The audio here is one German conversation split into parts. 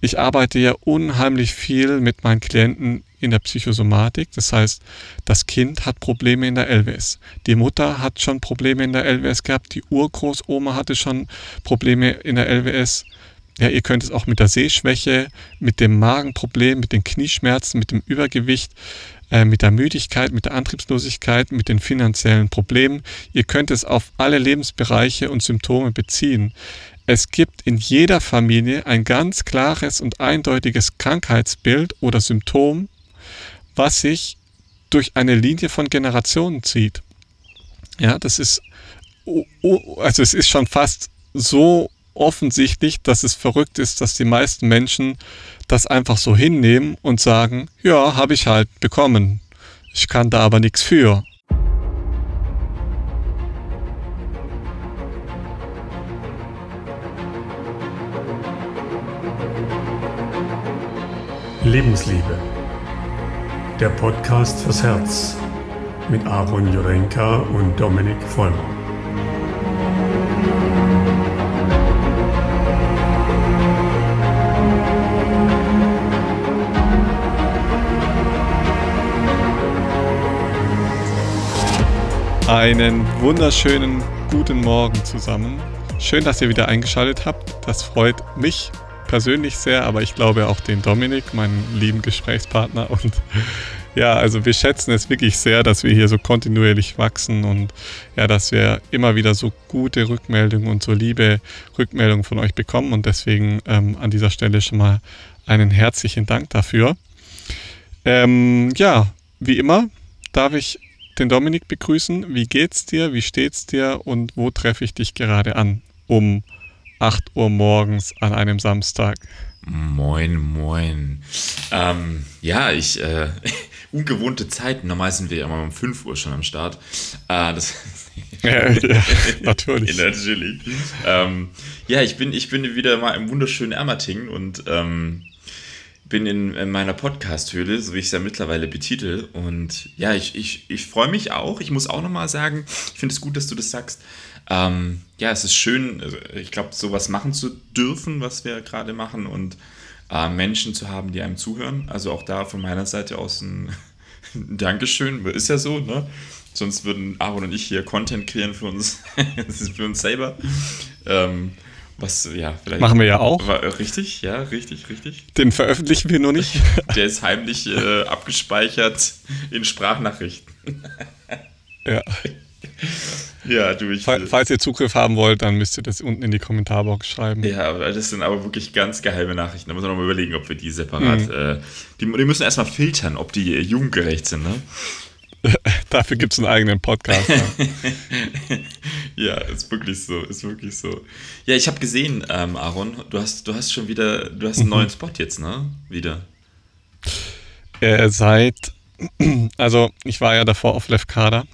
ich arbeite ja unheimlich viel mit meinen Klienten in der Psychosomatik. Das heißt, das Kind hat Probleme in der LWS. Die Mutter hat schon Probleme in der LWS gehabt. Die Urgroßoma hatte schon Probleme in der LWS. Ja, ihr könnt es auch mit der Sehschwäche, mit dem Magenproblem, mit den Knieschmerzen, mit dem Übergewicht, äh, mit der Müdigkeit, mit der Antriebslosigkeit, mit den finanziellen Problemen. Ihr könnt es auf alle Lebensbereiche und Symptome beziehen. Es gibt in jeder Familie ein ganz klares und eindeutiges Krankheitsbild oder Symptom, was sich durch eine Linie von Generationen zieht. Ja, das ist, also es ist schon fast so offensichtlich, dass es verrückt ist, dass die meisten Menschen das einfach so hinnehmen und sagen, ja, habe ich halt bekommen. Ich kann da aber nichts für. Lebensliebe. Der Podcast fürs Herz mit Aaron Jurenka und Dominik Vollmer. Einen wunderschönen guten Morgen zusammen. Schön, dass ihr wieder eingeschaltet habt. Das freut mich persönlich sehr, aber ich glaube auch den Dominik, meinen lieben Gesprächspartner. Und ja, also wir schätzen es wirklich sehr, dass wir hier so kontinuierlich wachsen und ja, dass wir immer wieder so gute Rückmeldungen und so liebe Rückmeldungen von euch bekommen. Und deswegen ähm, an dieser Stelle schon mal einen herzlichen Dank dafür. Ähm, ja, wie immer darf ich den Dominik begrüßen. Wie geht's dir? Wie steht's dir? Und wo treffe ich dich gerade an? Um 8 Uhr morgens an einem Samstag. Moin, moin. Ähm, ja, ich, äh, ungewohnte Zeiten. Normal sind wir immer um 5 Uhr schon am Start. Äh, das ja, ja, natürlich. natürlich. Ähm, ja, ich bin, ich bin wieder mal im wunderschönen Ermatingen und ähm, bin in, in meiner Podcast-Höhle, so wie ich es ja mittlerweile betitel. Und ja, ich, ich, ich freue mich auch. Ich muss auch nochmal sagen, ich finde es gut, dass du das sagst. Ähm, ja, es ist schön, also ich glaube, sowas machen zu dürfen, was wir gerade machen und äh, Menschen zu haben, die einem zuhören. Also auch da von meiner Seite aus ein, Dankeschön. Ist ja so, ne? Sonst würden Aaron und ich hier Content kreieren für uns, für uns selber. Ähm, was, ja, vielleicht. Machen wir ja auch. Richtig, ja, richtig, richtig. Den veröffentlichen wir nur nicht. Der ist heimlich äh, abgespeichert in Sprachnachrichten. ja. Ja, du, ich. Falls ihr Zugriff haben wollt, dann müsst ihr das unten in die Kommentarbox schreiben. Ja, das sind aber wirklich ganz geheime Nachrichten. Da muss man nochmal überlegen, ob wir die separat. Mhm. Äh, die, die, müssen erstmal filtern, ob die jugendgerecht sind, ne? Dafür gibt es einen eigenen Podcast. ja, ist wirklich so, ist wirklich so. Ja, ich habe gesehen, ähm, Aaron, du hast, du hast schon wieder, du hast einen mhm. neuen Spot jetzt, ne? Wieder. Äh, seit, also ich war ja davor auf Lefkada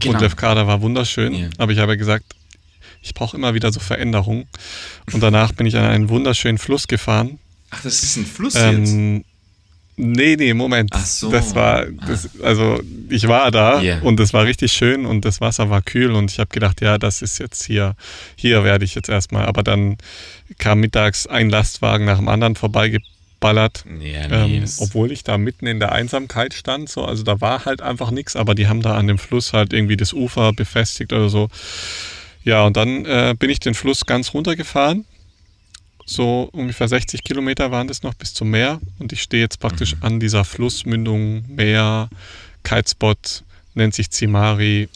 Genau. Und Lefkada war wunderschön, yeah. aber ich habe gesagt, ich brauche immer wieder so Veränderungen. Und danach bin ich an einen wunderschönen Fluss gefahren. Ach, das ist ein Fluss ähm, jetzt? Nee, nee, Moment. Ach so. Das war, das, also ich war da yeah. und es war richtig schön und das Wasser war kühl und ich habe gedacht, ja, das ist jetzt hier, hier werde ich jetzt erstmal. Aber dann kam mittags ein Lastwagen nach dem anderen vorbeigebracht geballert. Ja, nee, ähm, obwohl ich da mitten in der Einsamkeit stand. So. Also da war halt einfach nichts, aber die haben da an dem Fluss halt irgendwie das Ufer befestigt oder so. Ja, und dann äh, bin ich den Fluss ganz runtergefahren. So ungefähr 60 Kilometer waren das noch bis zum Meer. Und ich stehe jetzt praktisch mhm. an dieser Flussmündung, Meer, Kitespot, nennt sich Zimari,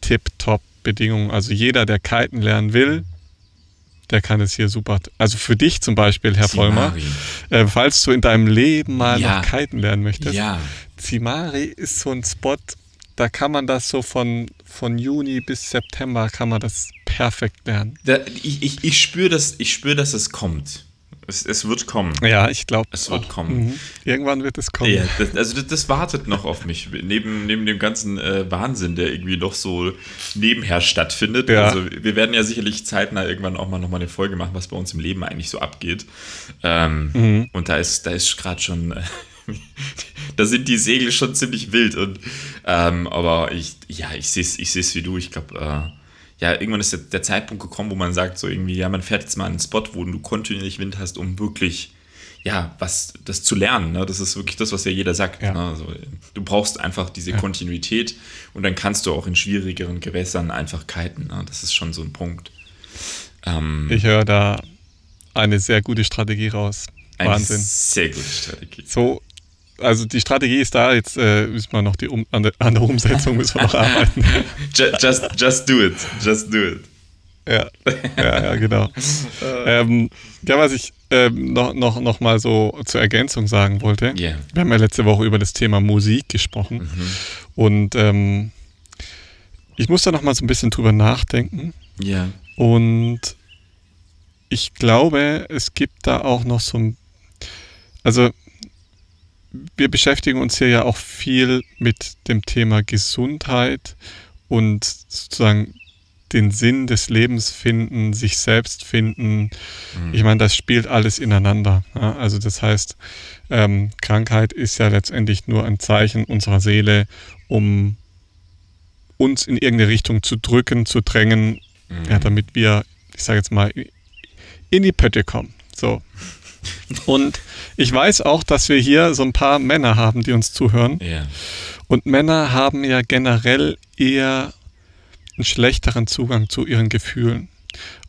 Tip-Top Bedingungen. Also jeder, der kiten lernen will, der kann es hier super. Also für dich zum Beispiel, Herr. Vollmer, äh, falls du in deinem Leben mal ja. noch kiten lernen möchtest. Ja. Zimari ist so ein Spot, da kann man das so von, von Juni bis September kann man das perfekt lernen. Da, ich ich, ich spüre, dass, spür, dass es kommt. Es, es wird kommen. Ja, ich glaube. Es wird auch. kommen. Mhm. Irgendwann wird es kommen. Ja, das, also das, das, wartet noch auf mich. Neben, neben dem ganzen äh, Wahnsinn, der irgendwie noch so nebenher stattfindet. Ja. Also wir werden ja sicherlich zeitnah irgendwann auch mal nochmal eine Folge machen, was bei uns im Leben eigentlich so abgeht. Ähm, mhm. Und da ist, da ist gerade schon. Äh, da sind die Segel schon ziemlich wild. Und, ähm, aber ich, ja, ich sehe es ich wie du. Ich glaube, äh, ja, irgendwann ist der, der, Zeitpunkt gekommen, wo man sagt, so irgendwie, ja, man fährt jetzt mal an einen Spot, wo du kontinuierlich Wind hast, um wirklich ja, was, das zu lernen. Ne? Das ist wirklich das, was ja jeder sagt. Ja. Ne? Also, du brauchst einfach diese ja. Kontinuität und dann kannst du auch in schwierigeren Gewässern einfach kiten. Ne? Das ist schon so ein Punkt. Ähm, ich höre da eine sehr gute Strategie raus. Eine Wahnsinn. Sehr gute Strategie. So, also die Strategie ist da, jetzt äh, müssen wir noch die um, an, der, an der Umsetzung müssen wir noch arbeiten. just, just do it. Just do it. Ja, ja, ja genau. ähm, ja, was ich ähm, noch, noch, noch mal so zur Ergänzung sagen wollte. Yeah. Wir haben ja letzte Woche über das Thema Musik gesprochen. Mhm. Und ähm, ich muss da noch mal so ein bisschen drüber nachdenken. Ja. Und ich glaube, es gibt da auch noch so ein, also wir beschäftigen uns hier ja auch viel mit dem Thema Gesundheit und sozusagen den Sinn des Lebens finden, sich selbst finden. Mhm. Ich meine, das spielt alles ineinander. Ja? Also das heißt, ähm, Krankheit ist ja letztendlich nur ein Zeichen unserer Seele, um uns in irgendeine Richtung zu drücken, zu drängen, mhm. ja, damit wir, ich sage jetzt mal, in die Pötte kommen. So. Und ich weiß auch, dass wir hier so ein paar Männer haben, die uns zuhören. Ja. Und Männer haben ja generell eher einen schlechteren Zugang zu ihren Gefühlen.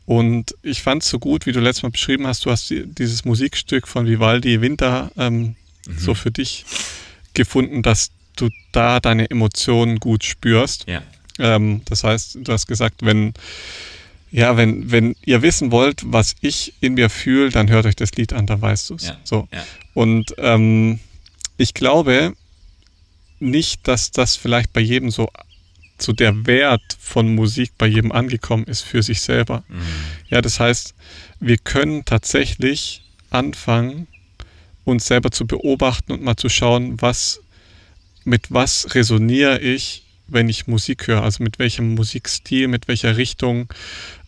Und ich fand es so gut, wie du letztes Mal beschrieben hast, du hast dieses Musikstück von Vivaldi Winter ähm, mhm. so für dich gefunden, dass du da deine Emotionen gut spürst. Ja. Ähm, das heißt, du hast gesagt, wenn, ja, wenn, wenn ihr wissen wollt, was ich in mir fühle, dann hört euch das Lied an, da weißt du es. Ja. So. Ja. Und ähm, ich glaube nicht, dass das vielleicht bei jedem so so der Wert von Musik bei jedem angekommen ist für sich selber. Mhm. Ja, das heißt, wir können tatsächlich anfangen, uns selber zu beobachten und mal zu schauen, was, mit was resoniere ich, wenn ich Musik höre, also mit welchem Musikstil, mit welcher Richtung,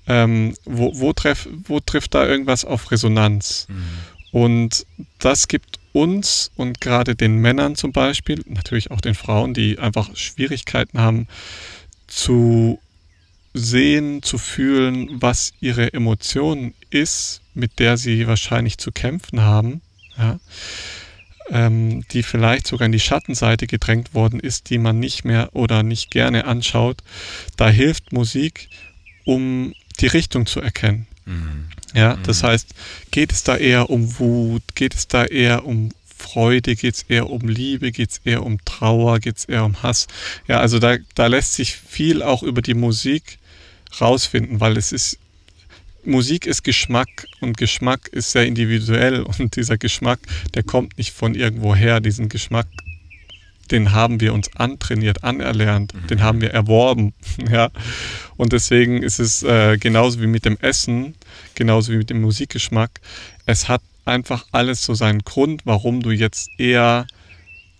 ähm, wo, wo, treff, wo trifft da irgendwas auf Resonanz? Mhm. Und das gibt uns und gerade den Männern zum Beispiel, natürlich auch den Frauen, die einfach Schwierigkeiten haben zu sehen, zu fühlen, was ihre Emotion ist, mit der sie wahrscheinlich zu kämpfen haben, ja, ähm, die vielleicht sogar in die Schattenseite gedrängt worden ist, die man nicht mehr oder nicht gerne anschaut. Da hilft Musik, um die Richtung zu erkennen. Mhm. Ja, das mhm. heißt, geht es da eher um Wut, geht es da eher um Freude, geht es eher um Liebe, geht es eher um Trauer, geht es eher um Hass. Ja, also da, da lässt sich viel auch über die Musik rausfinden, weil es ist, Musik ist Geschmack und Geschmack ist sehr individuell und dieser Geschmack, der kommt nicht von irgendwo her. Diesen Geschmack, den haben wir uns antrainiert, anerlernt, mhm. den haben wir erworben. Ja? Und deswegen ist es äh, genauso wie mit dem Essen, genauso wie mit dem Musikgeschmack. Es hat einfach alles so seinen Grund, warum du jetzt eher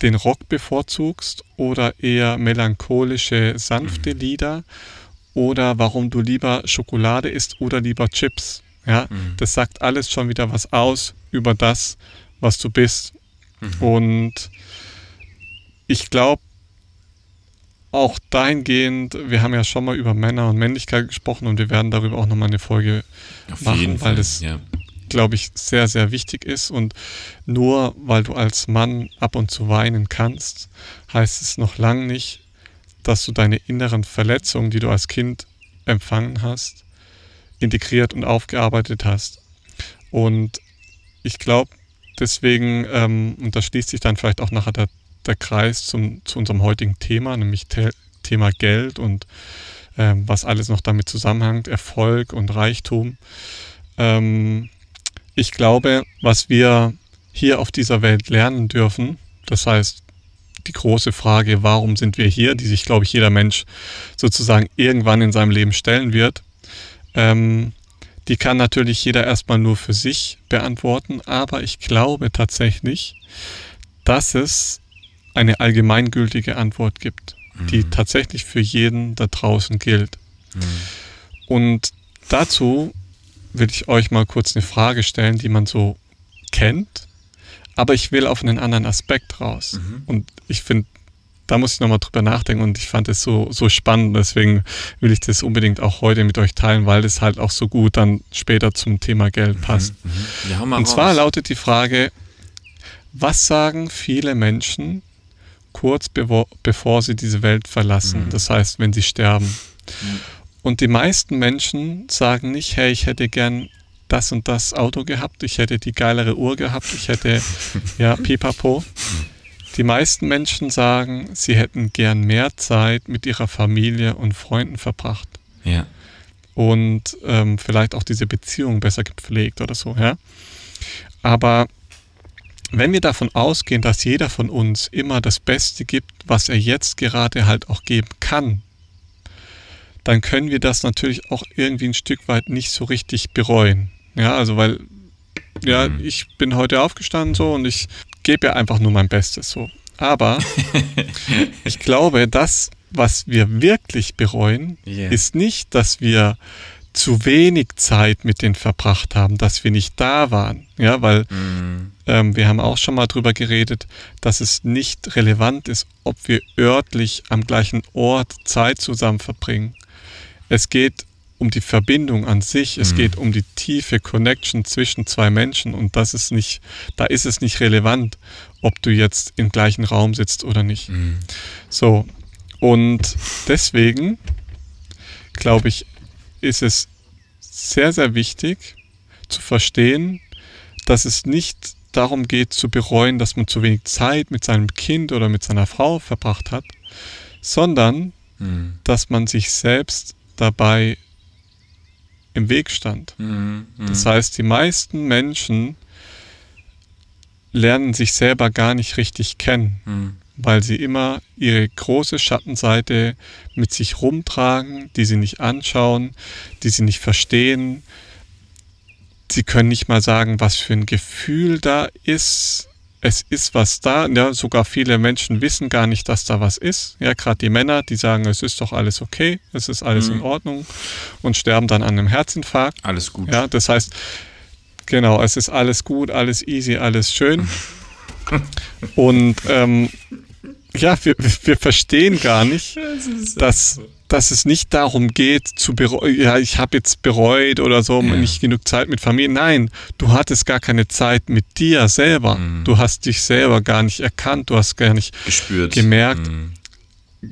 den Rock bevorzugst oder eher melancholische, sanfte mhm. Lieder oder warum du lieber Schokolade isst oder lieber Chips. Ja, mhm. das sagt alles schon wieder was aus über das, was du bist. Mhm. Und ich glaube, auch dahingehend, wir haben ja schon mal über Männer und Männlichkeit gesprochen und wir werden darüber auch nochmal eine Folge Auf machen, weil das, ja. glaube ich, sehr, sehr wichtig ist. Und nur weil du als Mann ab und zu weinen kannst, heißt es noch lange nicht, dass du deine inneren Verletzungen, die du als Kind empfangen hast, integriert und aufgearbeitet hast. Und ich glaube, deswegen, ähm, und da schließt sich dann vielleicht auch nachher der der Kreis zum, zu unserem heutigen Thema, nämlich The Thema Geld und ähm, was alles noch damit zusammenhängt, Erfolg und Reichtum. Ähm, ich glaube, was wir hier auf dieser Welt lernen dürfen, das heißt, die große Frage, warum sind wir hier, die sich, glaube ich, jeder Mensch sozusagen irgendwann in seinem Leben stellen wird, ähm, die kann natürlich jeder erstmal nur für sich beantworten, aber ich glaube tatsächlich, dass es eine allgemeingültige Antwort gibt, mhm. die tatsächlich für jeden da draußen gilt. Mhm. Und dazu will ich euch mal kurz eine Frage stellen, die man so kennt, aber ich will auf einen anderen Aspekt raus. Mhm. Und ich finde, da muss ich nochmal drüber nachdenken und ich fand es so, so spannend, deswegen will ich das unbedingt auch heute mit euch teilen, weil es halt auch so gut dann später zum Thema Geld mhm. passt. Mhm. Ja, und zwar lautet die Frage, was sagen viele Menschen kurz bevor, bevor sie diese Welt verlassen? Mhm. Das heißt, wenn sie sterben. Mhm. Und die meisten Menschen sagen nicht, hey, ich hätte gern das und das Auto gehabt, ich hätte die geilere Uhr gehabt, ich hätte, ja, pipapo. Die meisten Menschen sagen, sie hätten gern mehr Zeit mit ihrer Familie und Freunden verbracht. Ja. Und ähm, vielleicht auch diese Beziehung besser gepflegt oder so, ja. Aber wenn wir davon ausgehen, dass jeder von uns immer das Beste gibt, was er jetzt gerade halt auch geben kann, dann können wir das natürlich auch irgendwie ein Stück weit nicht so richtig bereuen. Ja, also weil, ja, mhm. ich bin heute aufgestanden so und ich gebe ja einfach nur mein Bestes so. Aber ich glaube, das, was wir wirklich bereuen, yeah. ist nicht, dass wir zu wenig Zeit mit denen verbracht haben, dass wir nicht da waren. Ja, weil mm. ähm, wir haben auch schon mal drüber geredet, dass es nicht relevant ist, ob wir örtlich am gleichen Ort Zeit zusammen verbringen. Es geht um die Verbindung an sich, es mhm. geht um die tiefe Connection zwischen zwei Menschen und das ist nicht, da ist es nicht relevant, ob du jetzt im gleichen Raum sitzt oder nicht. Mhm. So, und deswegen glaube ich, ist es sehr, sehr wichtig zu verstehen, dass es nicht darum geht zu bereuen, dass man zu wenig Zeit mit seinem Kind oder mit seiner Frau verbracht hat, sondern mhm. dass man sich selbst dabei im Weg stand. Mhm, mh. Das heißt, die meisten Menschen lernen sich selber gar nicht richtig kennen, mhm. Weil sie immer ihre große Schattenseite mit sich rumtragen, die sie nicht anschauen, die sie nicht verstehen. Sie können nicht mal sagen, was für ein Gefühl da ist, es ist was da. Ja, sogar viele Menschen wissen gar nicht, dass da was ist. Ja, gerade die Männer, die sagen, es ist doch alles okay, es ist alles mhm. in Ordnung und sterben dann an einem Herzinfarkt. Alles gut. Ja, das heißt, genau, es ist alles gut, alles easy, alles schön. und ähm, ja, wir, wir verstehen gar nicht, dass dass es nicht darum geht, zu bereuen, ja, ich habe jetzt bereut oder so, ja. nicht genug Zeit mit Familie. Nein, du hattest gar keine Zeit mit dir selber. Mhm. Du hast dich selber gar nicht erkannt, du hast gar nicht gespürt. gemerkt, mhm.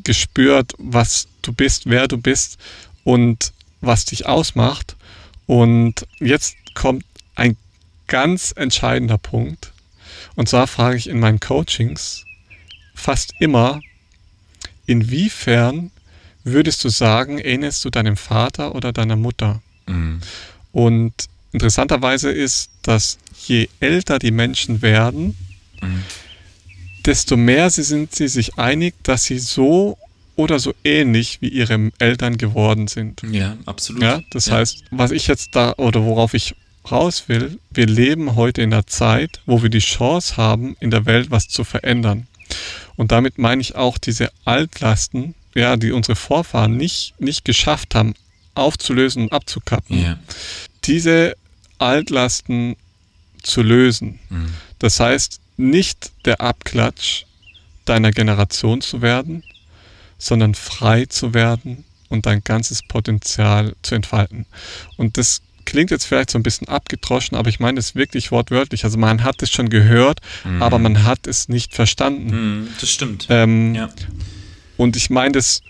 gespürt, was du bist, wer du bist und was dich ausmacht. Und jetzt kommt ein ganz entscheidender Punkt. Und zwar frage ich in meinen Coachings fast immer, inwiefern würdest du sagen, ähnelst du deinem Vater oder deiner Mutter? Mhm. Und interessanterweise ist, dass je älter die Menschen werden, mhm. desto mehr sie sind sie sich einig, dass sie so oder so ähnlich wie ihre Eltern geworden sind. Ja, absolut. Ja, das ja. heißt, was ich jetzt da oder worauf ich raus will, wir leben heute in einer Zeit, wo wir die Chance haben, in der Welt was zu verändern. Und damit meine ich auch diese Altlasten, ja, die unsere Vorfahren nicht, nicht geschafft haben, aufzulösen und abzukappen, yeah. diese Altlasten zu lösen. Mhm. Das heißt, nicht der Abklatsch deiner Generation zu werden, sondern frei zu werden und dein ganzes Potenzial zu entfalten. Und das klingt jetzt vielleicht so ein bisschen abgedroschen, aber ich meine es wirklich wortwörtlich. Also man hat es schon gehört, mhm. aber man hat es nicht verstanden. Mhm, das stimmt. Ähm, ja. Und ich meine das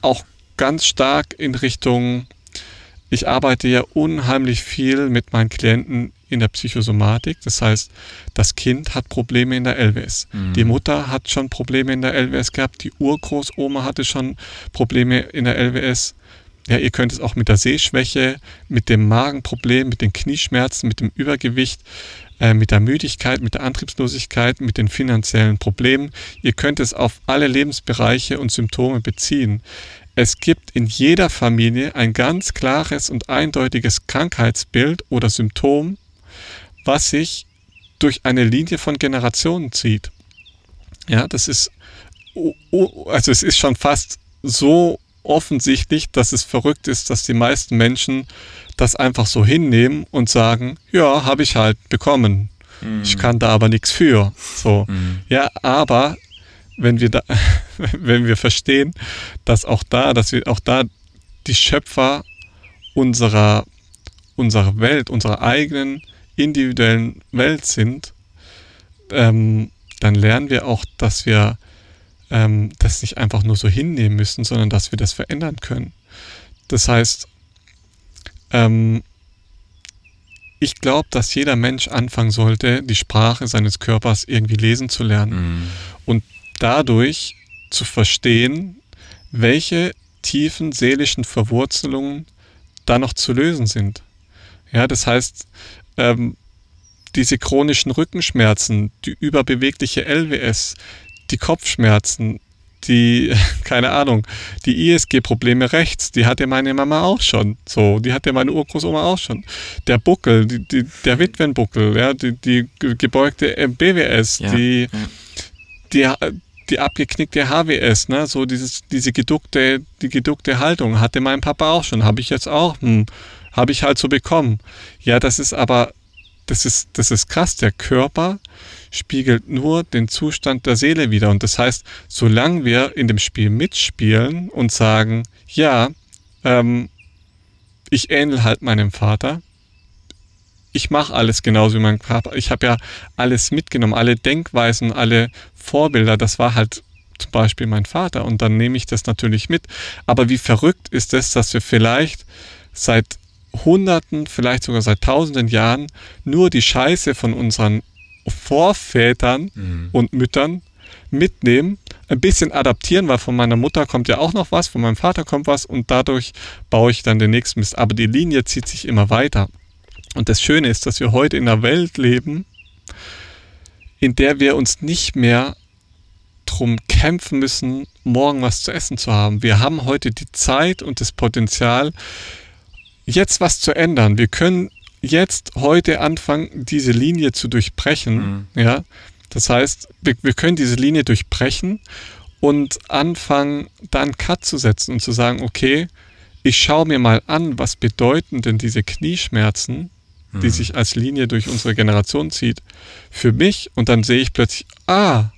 auch ganz stark in Richtung, ich arbeite ja unheimlich viel mit meinen Klienten in der Psychosomatik. Das heißt, das Kind hat Probleme in der LWS. Mhm. Die Mutter hat schon Probleme in der LWS gehabt. Die Urgroßoma hatte schon Probleme in der LWS. Ja, ihr könnt es auch mit der Sehschwäche, mit dem Magenproblem, mit den Knieschmerzen, mit dem Übergewicht, äh, mit der Müdigkeit, mit der Antriebslosigkeit, mit den finanziellen Problemen. Ihr könnt es auf alle Lebensbereiche und Symptome beziehen. Es gibt in jeder Familie ein ganz klares und eindeutiges Krankheitsbild oder Symptom, was sich durch eine Linie von Generationen zieht. Ja, das ist, also es ist schon fast so offensichtlich, dass es verrückt ist, dass die meisten Menschen das einfach so hinnehmen und sagen, ja, habe ich halt bekommen. Mhm. Ich kann da aber nichts für. So. Mhm. Ja, aber wenn wir da, wenn wir verstehen, dass auch da, dass wir auch da die Schöpfer unserer, unserer Welt, unserer eigenen individuellen Welt sind, ähm, dann lernen wir auch, dass wir ähm, das nicht einfach nur so hinnehmen müssen, sondern dass wir das verändern können. Das heißt, ähm, ich glaube, dass jeder Mensch anfangen sollte, die Sprache seines Körpers irgendwie lesen zu lernen mhm. und dadurch zu verstehen, welche tiefen seelischen Verwurzelungen da noch zu lösen sind. Ja, das heißt, ähm, diese chronischen Rückenschmerzen, die überbewegliche LWS, die Kopfschmerzen, die, keine Ahnung, die ISG-Probleme rechts, die hatte meine Mama auch schon. So, die hatte meine Urgroßoma auch schon. Der Buckel, die, die, der Witwenbuckel, ja, die, die gebeugte BWS, ja, die, ja. die, die abgeknickte HWS, ne, so dieses, diese geduckte, die geduckte Haltung hatte mein Papa auch schon, habe ich jetzt auch, hm, habe ich halt so bekommen. Ja, das ist aber, das ist, das ist krass, der Körper spiegelt nur den Zustand der Seele wieder. Und das heißt, solange wir in dem Spiel mitspielen und sagen, ja, ähm, ich ähnel halt meinem Vater, ich mache alles genauso wie mein Vater. Ich habe ja alles mitgenommen, alle Denkweisen, alle Vorbilder. Das war halt zum Beispiel mein Vater und dann nehme ich das natürlich mit. Aber wie verrückt ist es, dass wir vielleicht seit Hunderten, vielleicht sogar seit Tausenden Jahren nur die Scheiße von unseren Vorvätern mhm. und Müttern mitnehmen, ein bisschen adaptieren, weil von meiner Mutter kommt ja auch noch was, von meinem Vater kommt was und dadurch baue ich dann den nächsten Mist. Aber die Linie zieht sich immer weiter. Und das Schöne ist, dass wir heute in einer Welt leben, in der wir uns nicht mehr drum kämpfen müssen, morgen was zu essen zu haben. Wir haben heute die Zeit und das Potenzial, jetzt was zu ändern. Wir können jetzt heute anfangen, diese Linie zu durchbrechen. Mhm. Ja, das heißt, wir, wir, können diese Linie durchbrechen und anfangen, dann Cut zu setzen und zu sagen, okay, ich schaue mir mal an, was bedeuten denn diese Knieschmerzen, mhm. die sich als Linie durch unsere Generation zieht, für mich und dann sehe ich plötzlich, ah,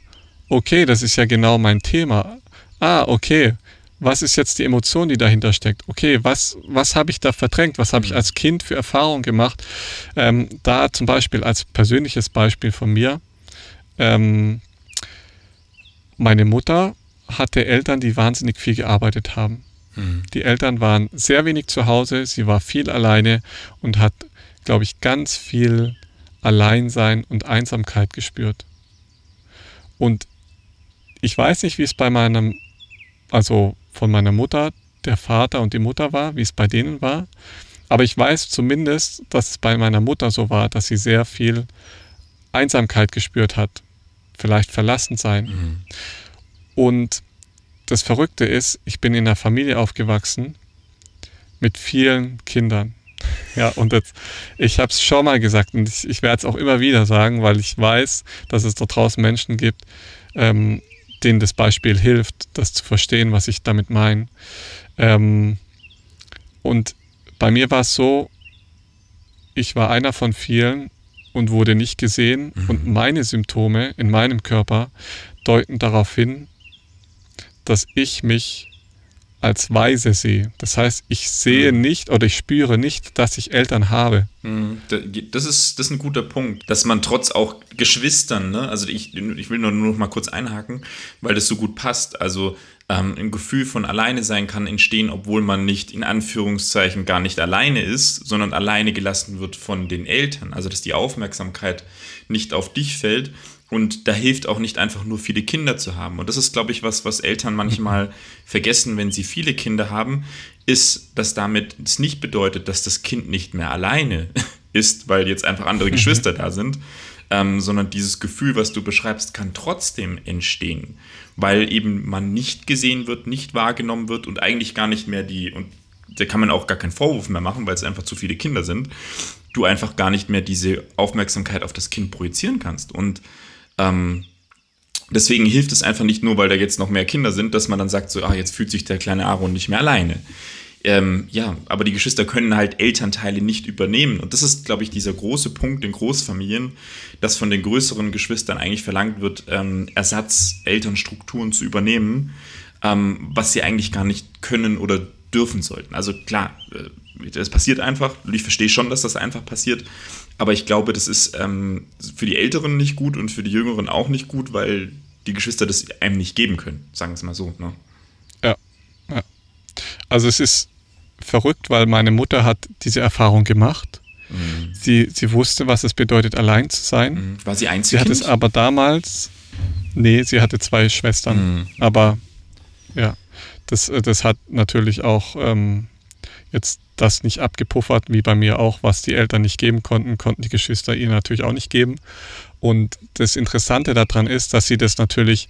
okay, das ist ja genau mein Thema. Ah, okay, was ist jetzt die Emotion, die dahinter steckt? Okay, was, was habe ich da verdrängt? Was habe ich mhm. als Kind für Erfahrungen gemacht? Ähm, da zum Beispiel als persönliches Beispiel von mir. Ähm, meine Mutter hatte Eltern, die wahnsinnig viel gearbeitet haben. Mhm. Die Eltern waren sehr wenig zu Hause, sie war viel alleine und hat, glaube ich, ganz viel Alleinsein und Einsamkeit gespürt. Und ich weiß nicht, wie es bei meinem, also von meiner Mutter der Vater und die Mutter war, wie es bei denen war. Aber ich weiß zumindest, dass es bei meiner Mutter so war, dass sie sehr viel Einsamkeit gespürt hat, vielleicht verlassen sein. Mhm. Und das Verrückte ist, ich bin in einer Familie aufgewachsen mit vielen Kindern. Ja, und jetzt, ich habe es schon mal gesagt und ich, ich werde es auch immer wieder sagen, weil ich weiß, dass es da draußen Menschen gibt, ähm, denen das Beispiel hilft, das zu verstehen, was ich damit meine. Ähm, und bei mir war es so, ich war einer von vielen und wurde nicht gesehen mhm. und meine Symptome in meinem Körper deuten darauf hin, dass ich mich als weise sehe. Das heißt, ich sehe mhm. nicht oder ich spüre nicht, dass ich Eltern habe. Mhm. Das ist, das ist ein guter Punkt, dass man trotz auch Geschwistern, ne? also ich, ich will nur noch mal kurz einhaken, weil das so gut passt. Also ähm, ein Gefühl von alleine sein kann entstehen, obwohl man nicht in Anführungszeichen gar nicht alleine ist, sondern alleine gelassen wird von den Eltern. Also dass die Aufmerksamkeit nicht auf dich fällt und da hilft auch nicht einfach nur viele Kinder zu haben. Und das ist, glaube ich, was, was Eltern manchmal vergessen, wenn sie viele Kinder haben, ist, dass damit es nicht bedeutet, dass das Kind nicht mehr alleine ist, weil jetzt einfach andere mhm. Geschwister da sind, ähm, sondern dieses Gefühl, was du beschreibst, kann trotzdem entstehen, weil eben man nicht gesehen wird, nicht wahrgenommen wird und eigentlich gar nicht mehr die, und da kann man auch gar keinen Vorwurf mehr machen, weil es einfach zu viele Kinder sind, du einfach gar nicht mehr diese Aufmerksamkeit auf das Kind projizieren kannst. Und ähm, deswegen hilft es einfach nicht nur, weil da jetzt noch mehr Kinder sind, dass man dann sagt, so, ah, jetzt fühlt sich der kleine Aaron nicht mehr alleine. Ähm, ja, aber die Geschwister können halt Elternteile nicht übernehmen. Und das ist, glaube ich, dieser große Punkt in Großfamilien, dass von den größeren Geschwistern eigentlich verlangt wird, ähm, Ersatz-Elternstrukturen zu übernehmen, ähm, was sie eigentlich gar nicht können oder dürfen sollten. Also klar, das passiert einfach. Ich verstehe schon, dass das einfach passiert. Aber ich glaube, das ist ähm, für die Älteren nicht gut und für die Jüngeren auch nicht gut, weil die Geschwister das einem nicht geben können, sagen wir es mal so. Ne? Ja, ja. Also es ist verrückt, weil meine Mutter hat diese Erfahrung gemacht. Mhm. Sie, sie wusste, was es bedeutet, allein zu sein. Mhm. War sie einzig? Sie hat es aber damals, nee, sie hatte zwei Schwestern. Mhm. Aber ja, das, das hat natürlich auch ähm, jetzt das nicht abgepuffert, wie bei mir auch, was die Eltern nicht geben konnten, konnten die Geschwister ihnen natürlich auch nicht geben. Und das Interessante daran ist, dass sie das natürlich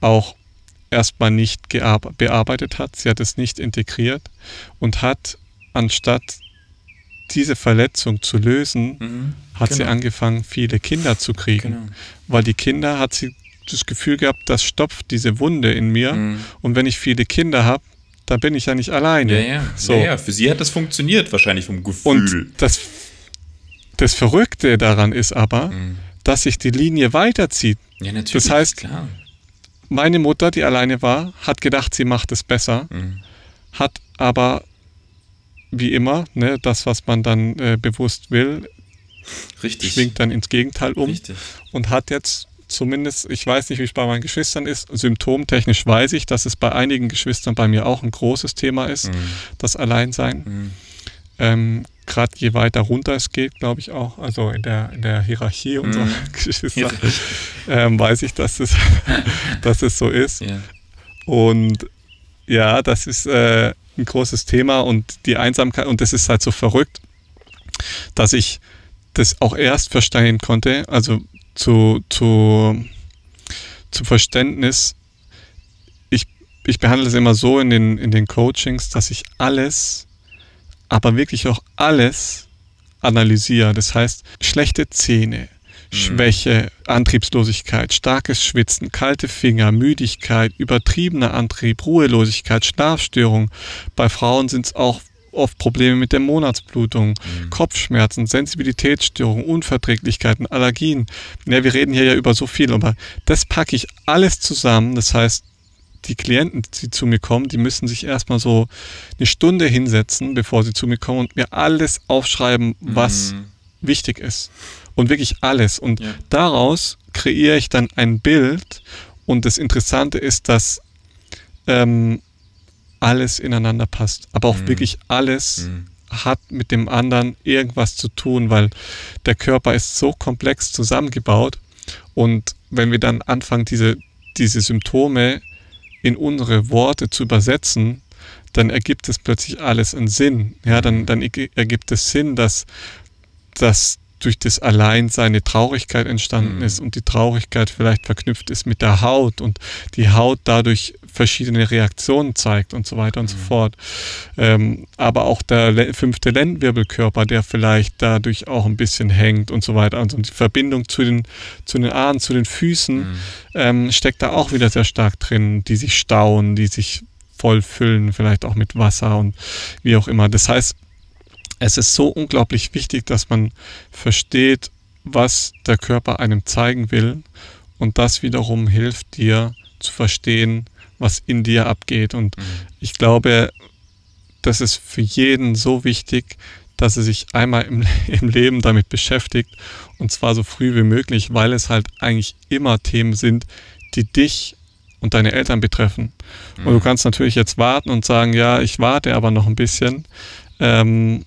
auch erstmal nicht bearbeitet hat. Sie hat es nicht integriert und hat, anstatt diese Verletzung zu lösen, mhm, hat genau. sie angefangen, viele Kinder zu kriegen. Genau. Weil die Kinder hat sie das Gefühl gehabt, das stopft diese Wunde in mir. Mhm. Und wenn ich viele Kinder habe, da bin ich ja nicht alleine. Ja, ja. So. ja, ja. Für sie hat das funktioniert, wahrscheinlich vom Gefühl. Und das, das Verrückte daran ist aber, mhm. dass sich die Linie weiterzieht. Ja, natürlich. Das heißt, klar. meine Mutter, die alleine war, hat gedacht, sie macht es besser, mhm. hat aber wie immer, ne, das, was man dann äh, bewusst will, Richtig. schwingt dann ins Gegenteil um Richtig. und hat jetzt zumindest, ich weiß nicht, wie es bei meinen Geschwistern ist, symptomtechnisch weiß ich, dass es bei einigen Geschwistern bei mir auch ein großes Thema ist, mhm. das Alleinsein. Mhm. Ähm, Gerade je weiter runter es geht, glaube ich auch, also in der, in der Hierarchie mhm. unserer Geschwister, ähm, weiß ich, dass es, dass es so ist. Ja. Und ja, das ist äh, ein großes Thema und die Einsamkeit, und das ist halt so verrückt, dass ich das auch erst verstehen konnte, also zu, zu, zu Verständnis. Ich, ich behandle es immer so in den, in den Coachings, dass ich alles, aber wirklich auch alles analysiere. Das heißt, schlechte Zähne, mhm. Schwäche, Antriebslosigkeit, starkes Schwitzen, kalte Finger, Müdigkeit, übertriebener Antrieb, Ruhelosigkeit, Schlafstörung. Bei Frauen sind es auch oft Probleme mit der Monatsblutung, mhm. Kopfschmerzen, Sensibilitätsstörungen, Unverträglichkeiten, Allergien. Ja, wir reden hier ja über so viel, aber das packe ich alles zusammen. Das heißt, die Klienten, die zu mir kommen, die müssen sich erstmal so eine Stunde hinsetzen, bevor sie zu mir kommen und mir alles aufschreiben, was mhm. wichtig ist. Und wirklich alles. Und ja. daraus kreiere ich dann ein Bild. Und das Interessante ist, dass ähm, alles ineinander passt. Aber auch mhm. wirklich alles mhm. hat mit dem anderen irgendwas zu tun, weil der Körper ist so komplex zusammengebaut. Und wenn wir dann anfangen, diese, diese Symptome in unsere Worte zu übersetzen, dann ergibt es plötzlich alles einen Sinn. Ja, dann, mhm. dann ergibt es Sinn, dass, dass durch das Alleinsein eine Traurigkeit entstanden mhm. ist und die Traurigkeit vielleicht verknüpft ist mit der Haut und die Haut dadurch verschiedene Reaktionen zeigt und so weiter und mhm. so fort. Ähm, aber auch der fünfte Lendenwirbelkörper, der vielleicht dadurch auch ein bisschen hängt und so weiter. Also die Verbindung zu den, zu den Armen, zu den Füßen mhm. ähm, steckt da auch wieder sehr stark drin, die sich stauen, die sich voll füllen, vielleicht auch mit Wasser und wie auch immer. Das heißt, es ist so unglaublich wichtig, dass man versteht, was der Körper einem zeigen will und das wiederum hilft dir zu verstehen, was in dir abgeht. Und mhm. ich glaube, das ist für jeden so wichtig, dass er sich einmal im, im, Leben damit beschäftigt und zwar so früh wie möglich, weil es halt eigentlich immer Themen sind, die dich und deine Eltern betreffen. Mhm. Und du mhm. kannst natürlich jetzt warten und sagen, ja, ich warte aber noch ein bisschen. Ähm,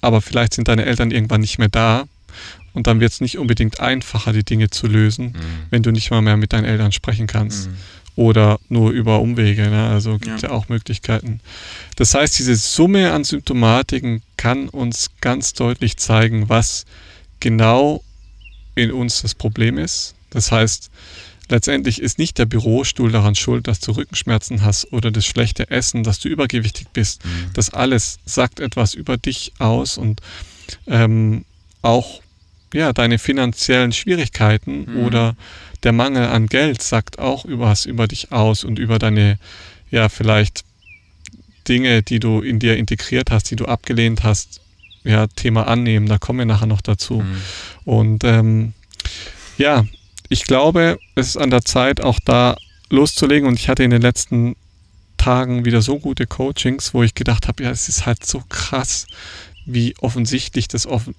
aber vielleicht sind deine Eltern irgendwann nicht mehr da und dann wird es nicht unbedingt einfacher, die Dinge zu lösen, mhm. wenn du nicht mal mehr mit deinen Eltern sprechen kannst. Mhm. Oder nur über Umwege. Ne? Also gibt ja. ja auch Möglichkeiten. Das heißt, diese Summe an Symptomatiken kann uns ganz deutlich zeigen, was genau in uns das Problem ist. Das heißt, Letztendlich ist nicht der Bürostuhl daran schuld, dass du Rückenschmerzen hast oder das schlechte Essen, dass du übergewichtig bist. Mhm. Das alles sagt etwas über dich aus und ähm, auch ja, deine finanziellen Schwierigkeiten mhm. oder der Mangel an Geld sagt auch was über dich aus und über deine, ja, vielleicht Dinge, die du in dir integriert hast, die du abgelehnt hast. Ja, Thema annehmen, da kommen wir nachher noch dazu. Mhm. Und ähm, ja, ich glaube, es ist an der Zeit, auch da loszulegen. Und ich hatte in den letzten Tagen wieder so gute Coachings, wo ich gedacht habe, ja, es ist halt so krass, wie offensichtlich das offen,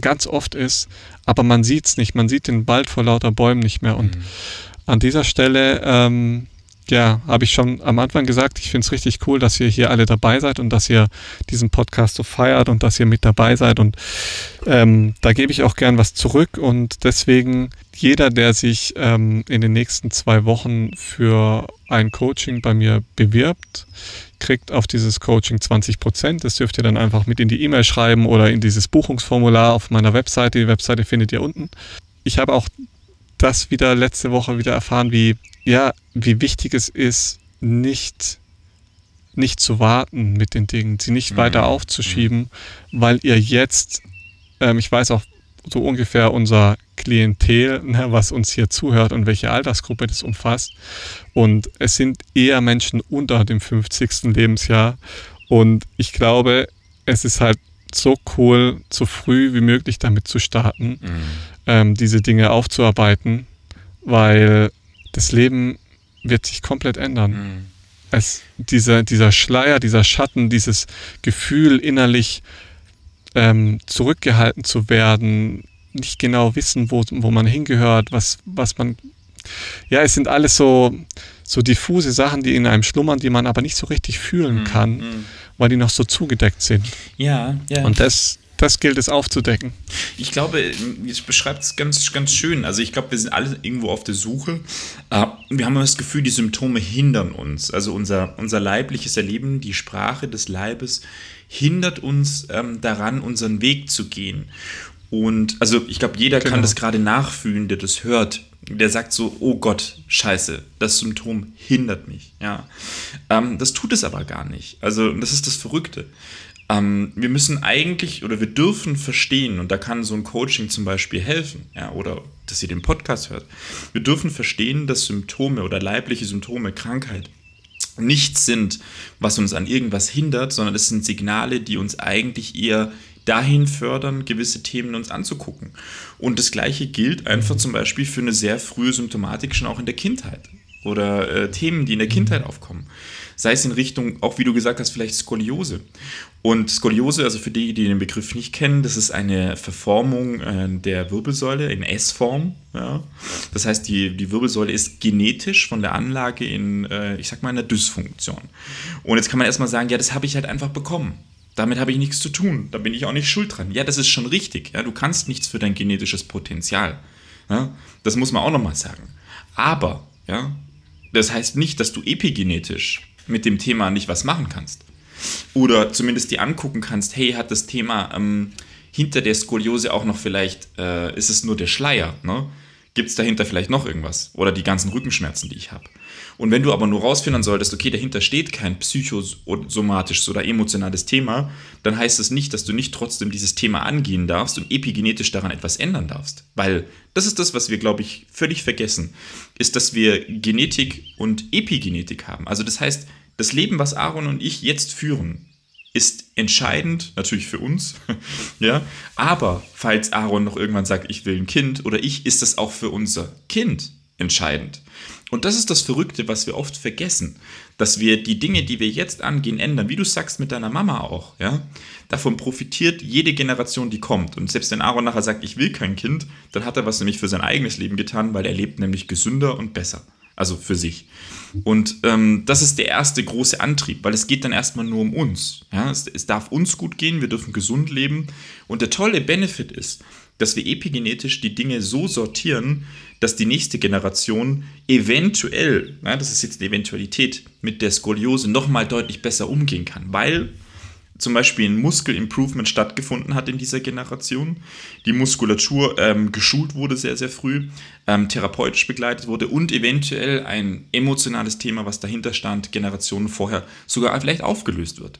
ganz oft ist, aber man sieht es nicht. Man sieht den Wald vor lauter Bäumen nicht mehr. Und mhm. an dieser Stelle ähm, ja, habe ich schon am Anfang gesagt, ich finde es richtig cool, dass ihr hier alle dabei seid und dass ihr diesen Podcast so feiert und dass ihr mit dabei seid. Und ähm, da gebe ich auch gern was zurück. Und deswegen, jeder, der sich ähm, in den nächsten zwei Wochen für ein Coaching bei mir bewirbt, kriegt auf dieses Coaching 20 Prozent. Das dürft ihr dann einfach mit in die E-Mail schreiben oder in dieses Buchungsformular auf meiner Webseite. Die Webseite findet ihr unten. Ich habe auch das wieder letzte Woche wieder erfahren, wie ja, wie wichtig es ist, nicht, nicht zu warten mit den Dingen, sie nicht mhm. weiter aufzuschieben, mhm. weil ihr jetzt, ähm, ich weiß auch so ungefähr unser Klientel, ne, was uns hier zuhört und welche Altersgruppe das umfasst. Und es sind eher Menschen unter dem 50. Lebensjahr. Und ich glaube, es ist halt so cool, so früh wie möglich damit zu starten, mhm. ähm, diese Dinge aufzuarbeiten, weil das Leben wird sich komplett ändern. Mhm. Es, dieser, dieser Schleier, dieser Schatten, dieses Gefühl innerlich ähm, zurückgehalten zu werden, nicht genau wissen, wo, wo man hingehört, was, was man. Ja, es sind alles so, so diffuse Sachen, die in einem schlummern, die man aber nicht so richtig fühlen mhm. kann, mhm. weil die noch so zugedeckt sind. Ja, ja. Und das, das gilt es aufzudecken. Ich glaube, ich beschreibt es ganz, ganz schön. Also ich glaube, wir sind alle irgendwo auf der Suche. Äh, wir haben das Gefühl, die Symptome hindern uns. Also unser, unser leibliches Erleben, die Sprache des Leibes hindert uns ähm, daran, unseren Weg zu gehen. Und also ich glaube, jeder genau. kann das gerade nachfühlen, der das hört. Der sagt so, oh Gott, scheiße, das Symptom hindert mich. Ja, ähm, das tut es aber gar nicht. Also das ist das Verrückte. Ähm, wir müssen eigentlich oder wir dürfen verstehen, und da kann so ein Coaching zum Beispiel helfen, ja, oder dass ihr den Podcast hört. Wir dürfen verstehen, dass Symptome oder leibliche Symptome, Krankheit, nichts sind, was uns an irgendwas hindert, sondern es sind Signale, die uns eigentlich eher dahin fördern, gewisse Themen uns anzugucken. Und das Gleiche gilt einfach zum Beispiel für eine sehr frühe Symptomatik schon auch in der Kindheit oder äh, Themen, die in der Kindheit aufkommen sei es in Richtung, auch wie du gesagt hast, vielleicht Skoliose. Und Skoliose, also für die, die den Begriff nicht kennen, das ist eine Verformung äh, der Wirbelsäule in S-Form. Ja? Das heißt, die, die Wirbelsäule ist genetisch von der Anlage in, äh, ich sag mal, einer Dysfunktion. Und jetzt kann man erstmal sagen, ja, das habe ich halt einfach bekommen. Damit habe ich nichts zu tun. Da bin ich auch nicht schuld dran. Ja, das ist schon richtig. Ja? Du kannst nichts für dein genetisches Potenzial. Ja? Das muss man auch nochmal sagen. Aber, ja, das heißt nicht, dass du epigenetisch mit dem Thema nicht was machen kannst. Oder zumindest dir angucken kannst, hey, hat das Thema ähm, hinter der Skoliose auch noch vielleicht, äh, ist es nur der Schleier, ne? Gibt es dahinter vielleicht noch irgendwas? Oder die ganzen Rückenschmerzen, die ich habe. Und wenn du aber nur rausfinden solltest, okay, dahinter steht kein psychosomatisches oder emotionales Thema, dann heißt das nicht, dass du nicht trotzdem dieses Thema angehen darfst und epigenetisch daran etwas ändern darfst. Weil das ist das, was wir, glaube ich, völlig vergessen, ist, dass wir Genetik und Epigenetik haben. Also das heißt, das Leben, was Aaron und ich jetzt führen, ist entscheidend, natürlich für uns, ja, aber falls Aaron noch irgendwann sagt, ich will ein Kind oder ich, ist das auch für unser Kind entscheidend. Und das ist das Verrückte, was wir oft vergessen, dass wir die Dinge, die wir jetzt angehen, ändern, wie du sagst mit deiner Mama auch, ja. Davon profitiert jede Generation, die kommt. Und selbst wenn Aaron nachher sagt, ich will kein Kind, dann hat er was nämlich für sein eigenes Leben getan, weil er lebt nämlich gesünder und besser. Also für sich. Und ähm, das ist der erste große Antrieb, weil es geht dann erstmal nur um uns. Ja? Es, es darf uns gut gehen, wir dürfen gesund leben. Und der tolle Benefit ist, dass wir epigenetisch die Dinge so sortieren, dass die nächste Generation eventuell, ja, das ist jetzt eine Eventualität, mit der Skoliose nochmal deutlich besser umgehen kann, weil zum Beispiel ein Muskelimprovement stattgefunden hat in dieser Generation, die Muskulatur ähm, geschult wurde sehr, sehr früh, ähm, therapeutisch begleitet wurde und eventuell ein emotionales Thema, was dahinter stand, Generationen vorher sogar vielleicht aufgelöst wird.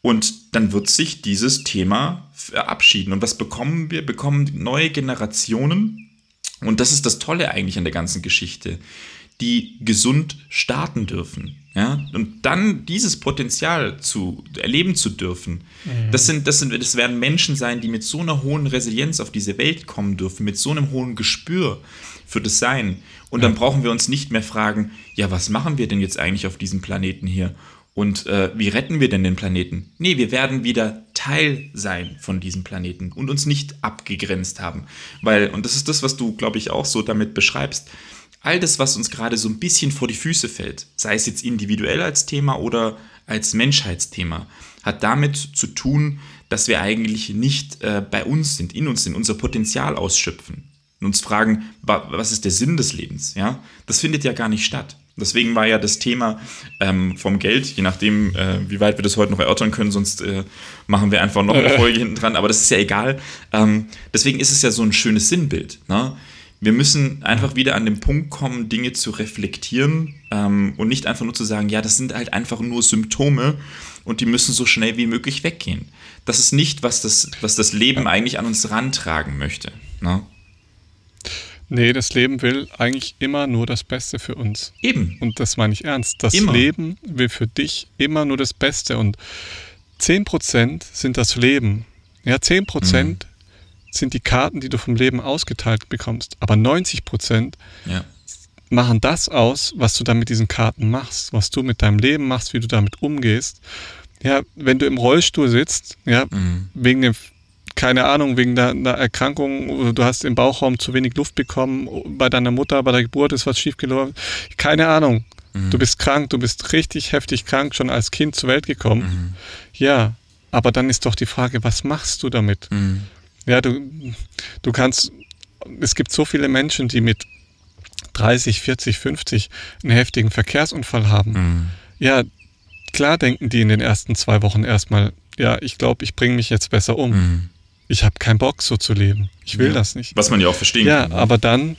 Und dann wird sich dieses Thema verabschieden. Und was bekommen wir? Bekommen neue Generationen. Und das ist das Tolle eigentlich an der ganzen Geschichte die gesund starten dürfen. Ja, und dann dieses Potenzial zu erleben zu dürfen, mhm. das sind, das sind, das werden Menschen sein, die mit so einer hohen Resilienz auf diese Welt kommen dürfen, mit so einem hohen Gespür für das Sein. Und dann brauchen wir uns nicht mehr fragen, ja, was machen wir denn jetzt eigentlich auf diesem Planeten hier? Und äh, wie retten wir denn den Planeten? Nee, wir werden wieder Teil sein von diesem Planeten und uns nicht abgegrenzt haben. Weil, und das ist das, was du, glaube ich, auch so damit beschreibst, all das, was uns gerade so ein bisschen vor die Füße fällt, sei es jetzt individuell als Thema oder als Menschheitsthema, hat damit zu tun, dass wir eigentlich nicht äh, bei uns sind, in uns sind, unser Potenzial ausschöpfen und uns fragen, was ist der Sinn des Lebens? Ja, das findet ja gar nicht statt. Deswegen war ja das Thema ähm, vom Geld, je nachdem, äh, wie weit wir das heute noch erörtern können, sonst äh, machen wir einfach noch eine Folge hinten dran, aber das ist ja egal. Ähm, deswegen ist es ja so ein schönes Sinnbild. Ne? Wir müssen einfach wieder an den Punkt kommen, Dinge zu reflektieren ähm, und nicht einfach nur zu sagen, ja, das sind halt einfach nur Symptome und die müssen so schnell wie möglich weggehen. Das ist nicht, was das, was das Leben eigentlich an uns rantragen möchte. Ne? Nee, das Leben will eigentlich immer nur das Beste für uns. Eben. Und das meine ich ernst. Das immer. Leben will für dich immer nur das Beste. Und 10% sind das Leben. Ja, 10% mhm sind die Karten, die du vom Leben ausgeteilt bekommst. Aber 90 Prozent ja. machen das aus, was du dann mit diesen Karten machst, was du mit deinem Leben machst, wie du damit umgehst. Ja, wenn du im Rollstuhl sitzt, ja, mhm. wegen dem, keine Ahnung, wegen einer Erkrankung, du hast im Bauchraum zu wenig Luft bekommen, bei deiner Mutter, bei der Geburt ist was schiefgelaufen, keine Ahnung. Mhm. Du bist krank, du bist richtig heftig krank, schon als Kind zur Welt gekommen. Mhm. Ja, aber dann ist doch die Frage, was machst du damit? Mhm. Ja, du, du kannst, es gibt so viele Menschen, die mit 30, 40, 50 einen heftigen Verkehrsunfall haben. Mhm. Ja, klar denken die in den ersten zwei Wochen erstmal, ja, ich glaube, ich bringe mich jetzt besser um. Mhm. Ich habe keinen Bock, so zu leben. Ich will ja. das nicht. Was man ja auch verstehen ja, kann. Ja, ne? aber dann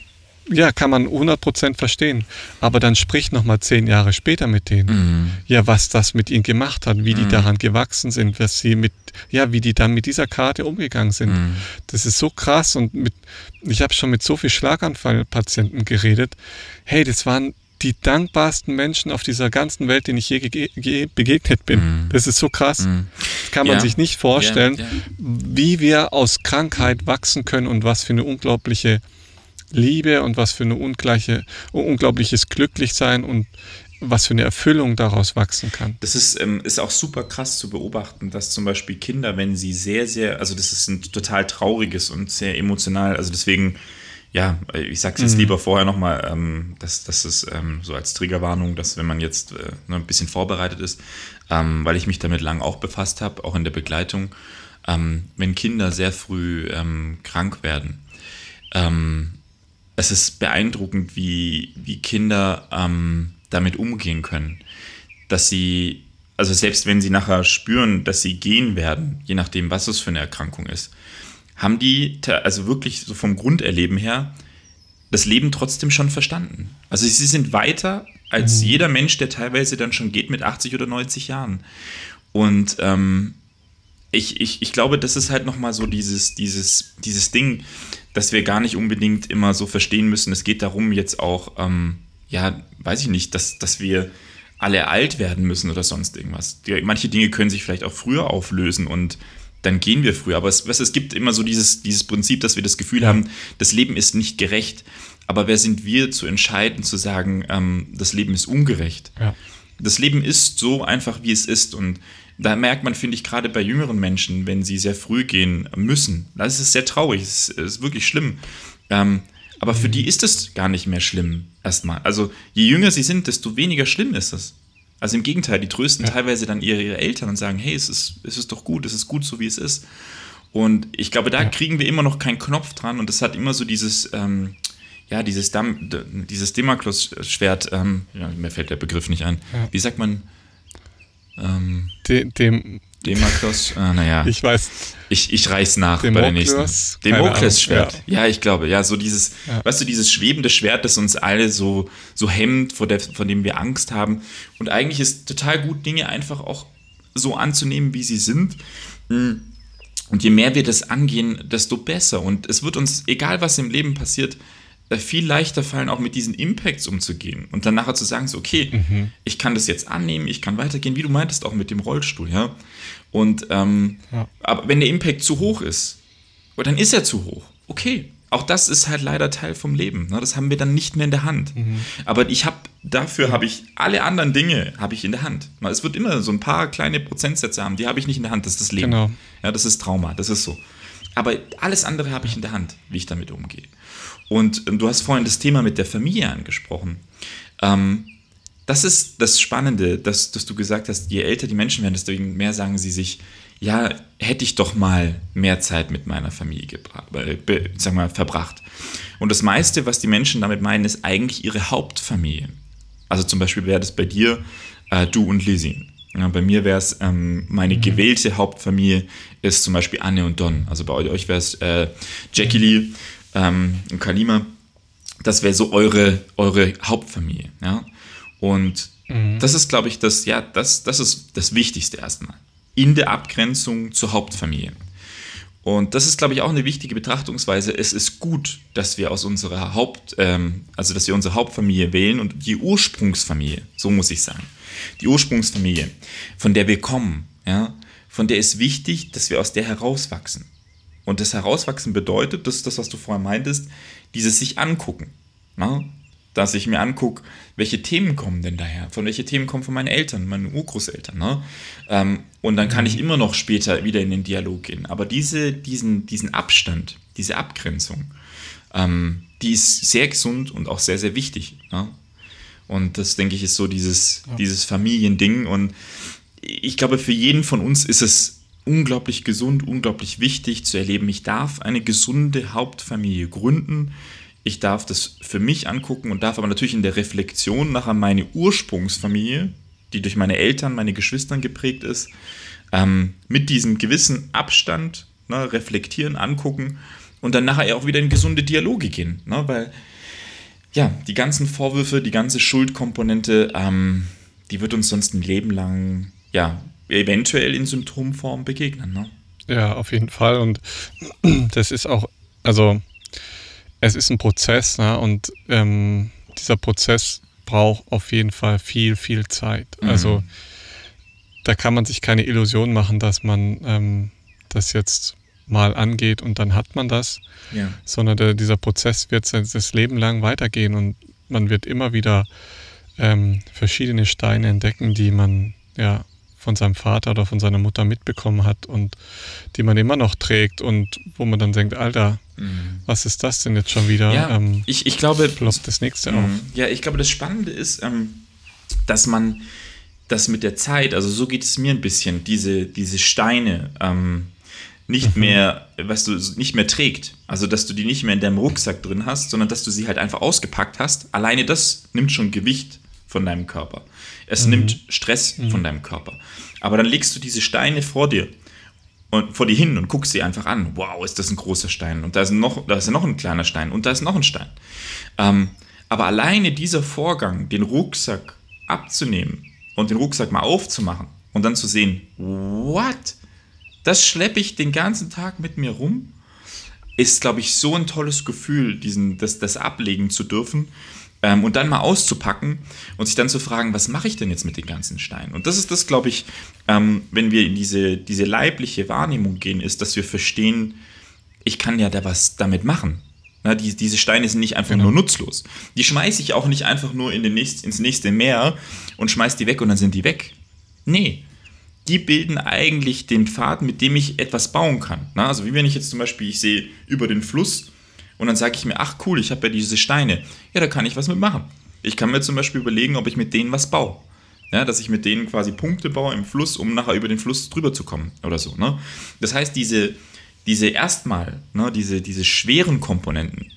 ja, kann man 100% verstehen. Aber dann sprich nochmal zehn Jahre später mit denen. Mhm. Ja, was das mit ihnen gemacht hat, wie mhm. die daran gewachsen sind, was sie mit, ja, wie die dann mit dieser Karte umgegangen sind. Mhm. Das ist so krass und mit, ich habe schon mit so vielen Schlaganfallpatienten geredet. Hey, das waren die dankbarsten Menschen auf dieser ganzen Welt, denen ich je begegnet bin. Mhm. Das ist so krass. Mhm. Das kann man ja. sich nicht vorstellen, ja, ja. wie wir aus Krankheit wachsen können und was für eine unglaubliche Liebe und was für eine ungleiche, unglaubliches Glücklichsein und was für eine Erfüllung daraus wachsen kann. Das ist, ähm, ist auch super krass zu beobachten, dass zum Beispiel Kinder, wenn sie sehr, sehr, also das ist ein total trauriges und sehr emotional, also deswegen, ja, ich sag's jetzt mhm. lieber vorher nochmal, ähm, dass das ist ähm, so als Triggerwarnung, dass wenn man jetzt äh, ne, ein bisschen vorbereitet ist, ähm, weil ich mich damit lang auch befasst habe, auch in der Begleitung, ähm, wenn Kinder sehr früh ähm, krank werden, ähm, es ist beeindruckend, wie, wie Kinder ähm, damit umgehen können. Dass sie, also selbst wenn sie nachher spüren, dass sie gehen werden, je nachdem, was es für eine Erkrankung ist, haben die, also wirklich so vom Grunderleben her, das Leben trotzdem schon verstanden. Also sie sind weiter als mhm. jeder Mensch, der teilweise dann schon geht mit 80 oder 90 Jahren. Und ähm, ich, ich, ich glaube, das ist halt nochmal so dieses, dieses, dieses Ding, dass wir gar nicht unbedingt immer so verstehen müssen. Es geht darum, jetzt auch, ähm, ja, weiß ich nicht, dass, dass wir alle alt werden müssen oder sonst irgendwas. Die, manche Dinge können sich vielleicht auch früher auflösen und dann gehen wir früher. Aber es, es gibt immer so dieses, dieses Prinzip, dass wir das Gefühl haben, das Leben ist nicht gerecht. Aber wer sind wir zu entscheiden, zu sagen, ähm, das Leben ist ungerecht? Ja. Das Leben ist so einfach, wie es ist. Und da merkt man, finde ich, gerade bei jüngeren Menschen, wenn sie sehr früh gehen müssen, das ist sehr traurig, das ist, wirklich schlimm. Ähm, aber für die ist es gar nicht mehr schlimm, erstmal. Also je jünger sie sind, desto weniger schlimm ist es. Also im Gegenteil, die trösten ja. teilweise dann ihre, ihre, Eltern und sagen, hey, es ist, es ist doch gut, es ist gut so, wie es ist. Und ich glaube, da ja. kriegen wir immer noch keinen Knopf dran und das hat immer so dieses, ähm, ja, dieses, Dam dieses Damoklus-Schwert, ähm, ja, mir fällt der Begriff nicht ein. Wie sagt man? Ähm, De, dem. Demaklos, ah, naja. Ich weiß. Ich, ich reich's nach Demokles, bei der nächsten. Demokles-Schwert. Ja. ja. ich glaube, ja, so dieses, ja. weißt du, dieses schwebende Schwert, das uns alle so, so hemmt, vor, der, vor dem wir Angst haben. Und eigentlich ist total gut, Dinge einfach auch so anzunehmen, wie sie sind. Hm. Und je mehr wir das angehen, desto besser. Und es wird uns, egal was im Leben passiert, äh, viel leichter fallen, auch mit diesen Impacts umzugehen und dann nachher zu sagen, so, okay, mhm. ich kann das jetzt annehmen, ich kann weitergehen, wie du meintest, auch mit dem Rollstuhl, ja. Und ähm, ja. aber wenn der Impact zu hoch ist, dann ist er zu hoch. Okay, auch das ist halt leider Teil vom Leben. Ne? Das haben wir dann nicht mehr in der Hand. Mhm. Aber ich habe dafür habe ich alle anderen Dinge habe ich in der Hand. Es wird immer so ein paar kleine Prozentsätze haben, die habe ich nicht in der Hand. Das ist das Leben. Genau. Ja, das ist Trauma. Das ist so. Aber alles andere habe ich in der Hand, wie ich damit umgehe. Und ähm, du hast vorhin das Thema mit der Familie angesprochen. Ähm, das ist das Spannende, dass, dass, du gesagt hast, je älter die Menschen werden, desto mehr sagen sie sich, ja, hätte ich doch mal mehr Zeit mit meiner Familie äh, sag mal, verbracht. Und das meiste, was die Menschen damit meinen, ist eigentlich ihre Hauptfamilie. Also zum Beispiel wäre das bei dir äh, du und Lizzie. Ja, bei mir wäre es ähm, meine mhm. gewählte Hauptfamilie ist zum Beispiel Anne und Don. Also bei euch wäre es äh, Jackie Lee ähm, und Kalima. Das wäre so eure, eure Hauptfamilie. Ja? Und mhm. das ist, glaube ich, das, ja, das, das ist das Wichtigste erstmal. In der Abgrenzung zur Hauptfamilie. Und das ist, glaube ich, auch eine wichtige Betrachtungsweise. Es ist gut, dass wir aus unserer Haupt, ähm, also dass wir unsere Hauptfamilie wählen und die Ursprungsfamilie, so muss ich sagen. Die Ursprungsfamilie, von der wir kommen, ja, von der ist wichtig, dass wir aus der herauswachsen. Und das Herauswachsen bedeutet, das ist das, was du vorher meintest, dieses sich angucken. Na? Dass ich mir angucke, welche Themen kommen denn daher? Von welche Themen kommen von meinen Eltern, meinen Urgroßeltern? Ne? Ähm, und dann kann ich immer noch später wieder in den Dialog gehen. Aber diese, diesen, diesen Abstand, diese Abgrenzung, ähm, die ist sehr gesund und auch sehr, sehr wichtig. Ne? Und das, denke ich, ist so dieses, ja. dieses Familiending. Und ich glaube, für jeden von uns ist es unglaublich gesund, unglaublich wichtig zu erleben. Ich darf eine gesunde Hauptfamilie gründen. Ich darf das für mich angucken und darf aber natürlich in der Reflexion nachher meine Ursprungsfamilie, die durch meine Eltern, meine Geschwistern geprägt ist, ähm, mit diesem gewissen Abstand ne, reflektieren, angucken und dann nachher auch wieder in gesunde Dialoge gehen. Ne, weil ja, die ganzen Vorwürfe, die ganze Schuldkomponente, ähm, die wird uns sonst ein Leben lang ja, eventuell in Symptomform begegnen. Ne? Ja, auf jeden Fall. Und das ist auch, also es ist ein Prozess, ne? und ähm, dieser Prozess braucht auf jeden Fall viel, viel Zeit. Mhm. Also da kann man sich keine Illusion machen, dass man ähm, das jetzt mal angeht und dann hat man das, ja. sondern der, dieser Prozess wird das Leben lang weitergehen und man wird immer wieder ähm, verschiedene Steine entdecken, die man ja von seinem Vater oder von seiner Mutter mitbekommen hat und die man immer noch trägt und wo man dann denkt, Alter, mhm. was ist das denn jetzt schon wieder? Ja, ähm, ich, ich glaube, ploppt das nächste mhm. auf. Ja, ich glaube, das Spannende ist, ähm, dass man das mit der Zeit, also so geht es mir ein bisschen, diese, diese Steine ähm, nicht mhm. mehr, was du nicht mehr trägt. Also, dass du die nicht mehr in deinem Rucksack drin hast, sondern dass du sie halt einfach ausgepackt hast. Alleine das nimmt schon Gewicht von deinem Körper. Es mhm. nimmt Stress mhm. von deinem Körper. Aber dann legst du diese Steine vor dir und vor dir hin und guckst sie einfach an. Wow, ist das ein großer Stein. Und da ist noch, da ist noch ein kleiner Stein und da ist noch ein Stein. Ähm, aber alleine dieser Vorgang, den Rucksack abzunehmen und den Rucksack mal aufzumachen und dann zu sehen, what? Das schleppe ich den ganzen Tag mit mir rum, ist, glaube ich, so ein tolles Gefühl, diesen, das, das ablegen zu dürfen ähm, und dann mal auszupacken und sich dann zu fragen, was mache ich denn jetzt mit den ganzen Steinen? Und das ist das, glaube ich, ähm, wenn wir in diese, diese leibliche Wahrnehmung gehen, ist, dass wir verstehen, ich kann ja da was damit machen. Na, die, diese Steine sind nicht einfach genau. nur nutzlos. Die schmeiße ich auch nicht einfach nur in den nächst, ins nächste Meer und schmeiße die weg und dann sind die weg. Nee, die bilden eigentlich den Pfad, mit dem ich etwas bauen kann. Na, also wie wenn ich jetzt zum Beispiel, ich sehe über den Fluss und dann sage ich mir, ach cool, ich habe ja diese Steine. Ja, da kann ich was mitmachen. Ich kann mir zum Beispiel überlegen, ob ich mit denen was baue. Ja, dass ich mit denen quasi Punkte baue im Fluss, um nachher über den Fluss drüber zu kommen oder so. Ne? Das heißt, diese, diese erstmal, ne, diese, diese schweren Komponenten,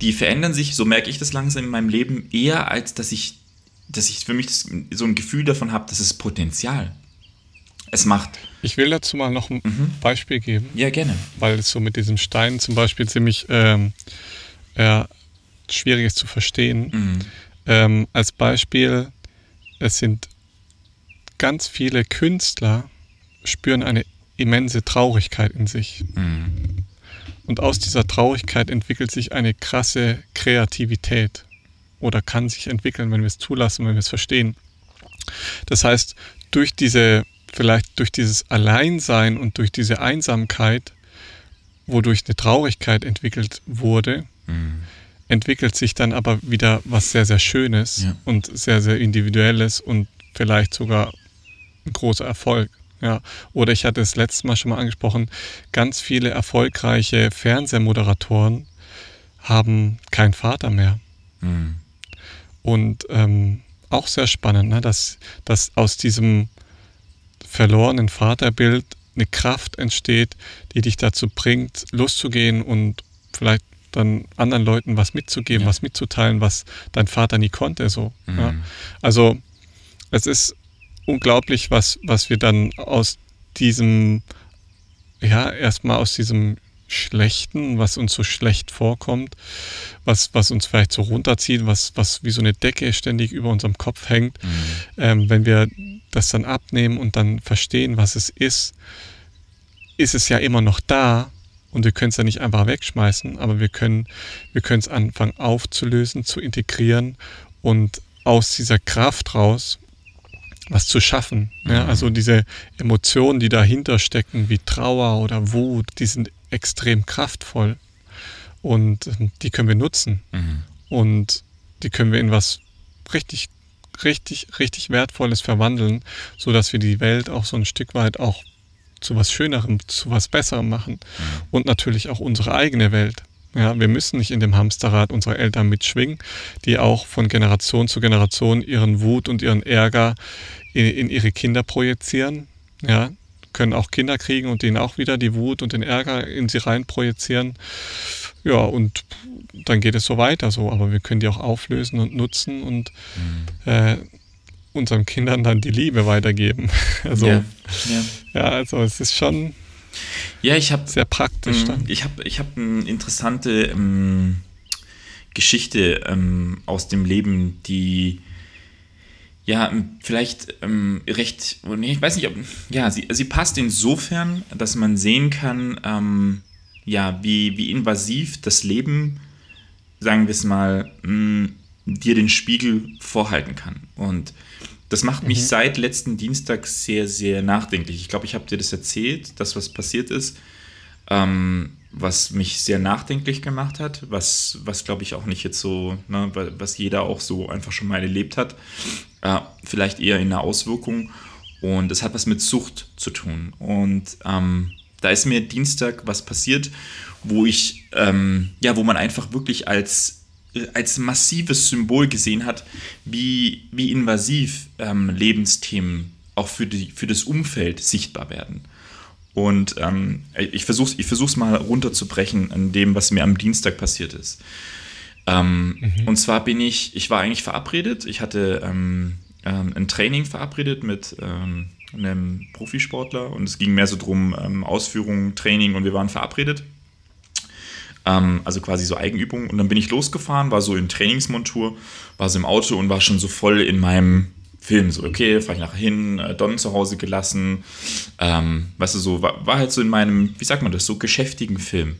die verändern sich, so merke ich das langsam in meinem Leben, eher als dass ich, dass ich für mich so ein Gefühl davon habe, das ist Potenzial es macht. Ich will dazu mal noch ein mhm. Beispiel geben. Ja, gerne. Weil es so mit diesem Stein zum Beispiel ziemlich ähm, äh, schwierig ist zu verstehen. Mhm. Ähm, als Beispiel, es sind ganz viele Künstler spüren eine immense Traurigkeit in sich. Mhm. Und aus dieser Traurigkeit entwickelt sich eine krasse Kreativität oder kann sich entwickeln, wenn wir es zulassen, wenn wir es verstehen. Das heißt, durch diese, vielleicht durch dieses Alleinsein und durch diese Einsamkeit, wodurch eine Traurigkeit entwickelt wurde, mhm. entwickelt sich dann aber wieder was sehr, sehr Schönes ja. und sehr, sehr Individuelles und vielleicht sogar ein großer Erfolg. Ja, oder ich hatte es letztes Mal schon mal angesprochen, ganz viele erfolgreiche Fernsehmoderatoren haben keinen Vater mehr. Mhm. Und ähm, auch sehr spannend, ne? dass, dass aus diesem verlorenen Vaterbild eine Kraft entsteht, die dich dazu bringt, loszugehen und vielleicht dann anderen Leuten was mitzugeben, ja. was mitzuteilen, was dein Vater nie konnte. So. Mhm. Ja. Also es ist unglaublich, was, was wir dann aus diesem, ja, erstmal aus diesem Schlechten, was uns so schlecht vorkommt, was, was uns vielleicht so runterzieht, was, was wie so eine Decke ständig über unserem Kopf hängt, mhm. ähm, wenn wir das dann abnehmen und dann verstehen, was es ist, ist es ja immer noch da und wir können es ja nicht einfach wegschmeißen, aber wir können wir können es anfangen aufzulösen, zu integrieren und aus dieser Kraft raus was zu schaffen. Ja? Mhm. Also diese Emotionen, die dahinter stecken, wie Trauer oder Wut, die sind extrem kraftvoll und ähm, die können wir nutzen mhm. und die können wir in was richtig, richtig, richtig Wertvolles verwandeln, sodass wir die Welt auch so ein Stück weit auch zu was Schönerem, zu was Besserem machen mhm. und natürlich auch unsere eigene Welt. Ja, wir müssen nicht in dem Hamsterrad unserer Eltern mitschwingen, die auch von Generation zu Generation ihren Wut und ihren Ärger in, in ihre Kinder projizieren. Ja, können auch Kinder kriegen und denen auch wieder die Wut und den Ärger in sie rein projizieren. Ja, und dann geht es so weiter so. Aber wir können die auch auflösen und nutzen und mhm. äh, unseren Kindern dann die Liebe weitergeben. Also, ja, ja. ja also es ist schon ja, ich habe sehr praktisch. Mh, ich habe ich hab eine interessante ähm, Geschichte ähm, aus dem Leben, die ja vielleicht ähm, recht, ich weiß nicht, ob, ja, sie, sie passt insofern, dass man sehen kann, ähm, ja, wie, wie invasiv das Leben, sagen wir es mal, mh, dir den Spiegel vorhalten kann. Und das macht mich mhm. seit letzten Dienstag sehr, sehr nachdenklich. Ich glaube, ich habe dir das erzählt, das, was passiert ist, ähm, was mich sehr nachdenklich gemacht hat, was, was glaube ich auch nicht jetzt so, ne, was jeder auch so einfach schon mal erlebt hat. Äh, vielleicht eher in der Auswirkung. Und es hat was mit Sucht zu tun. Und ähm, da ist mir Dienstag was passiert, wo ich, ähm, ja, wo man einfach wirklich als als massives Symbol gesehen hat, wie, wie invasiv ähm, Lebensthemen auch für, die, für das Umfeld sichtbar werden. Und ähm, ich versuche es ich versuch's mal runterzubrechen an dem, was mir am Dienstag passiert ist. Ähm, mhm. Und zwar bin ich, ich war eigentlich verabredet, ich hatte ähm, ähm ein Training verabredet mit ähm, einem Profisportler und es ging mehr so drum ähm, Ausführung, Training und wir waren verabredet. Also quasi so Eigenübungen. Und dann bin ich losgefahren, war so in Trainingsmontur, war so im Auto und war schon so voll in meinem Film. So, okay, fahre ich nachher hin, äh, Don zu Hause gelassen. Ähm, weißt du, so, war, war, halt so in meinem, wie sagt man das, so geschäftigen Film.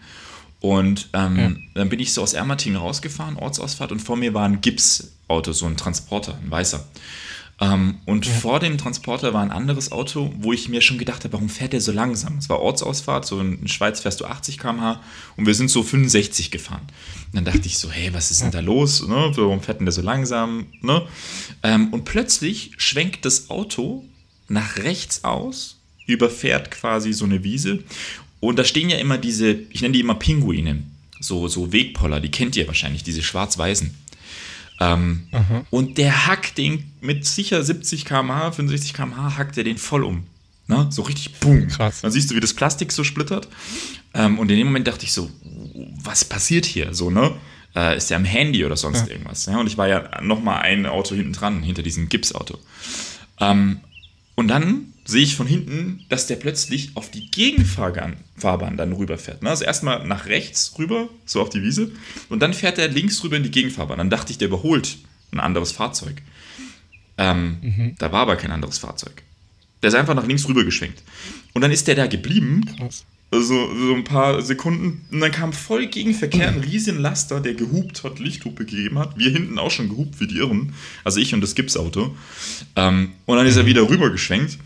Und ähm, ja. dann bin ich so aus Ermatingen rausgefahren, Ortsausfahrt, und vor mir war ein Gipsauto, so ein Transporter, ein weißer. Ähm, und ja. vor dem Transporter war ein anderes Auto, wo ich mir schon gedacht habe, warum fährt der so langsam? Es war Ortsausfahrt, so in Schweiz fährst du 80 km/h und wir sind so 65 gefahren. Und dann dachte ich so, hey, was ist denn da los? Ne? Warum fährt denn der so langsam? Ne? Ähm, und plötzlich schwenkt das Auto nach rechts aus, überfährt quasi so eine Wiese. Und da stehen ja immer diese, ich nenne die immer Pinguine, so, so Wegpoller, die kennt ihr wahrscheinlich, diese schwarz-weißen. Ähm, und der hackt den mit sicher 70 km/h, 65 km/h, hackt er den voll um. Ne? So richtig boom. Krass. Dann siehst du, wie das Plastik so splittert. Ähm, und in dem Moment dachte ich so, was passiert hier? So, ne? Äh, ist der am Handy oder sonst ja. irgendwas? Ja? Und ich war ja nochmal ein Auto hinten dran, hinter diesem Gipsauto. Ähm, und dann sehe ich von hinten, dass der plötzlich auf die Gegenfahrbahn dann rüberfährt. Ne? Also erstmal nach rechts rüber, so auf die Wiese, und dann fährt er links rüber in die Gegenfahrbahn. Dann dachte ich, der überholt ein anderes Fahrzeug. Ähm, mhm. Da war aber kein anderes Fahrzeug. Der ist einfach nach links rüber geschwenkt. Und dann ist der da geblieben. Krass. Also so ein paar Sekunden. Und dann kam voll Gegenverkehr, ein riesen Laster, der gehupt hat, Lichthupe gegeben hat. Wir hinten auch schon gehupt wie die Irren. Also ich und das Gipsauto. Ähm, und dann ist er wieder rübergeschwenkt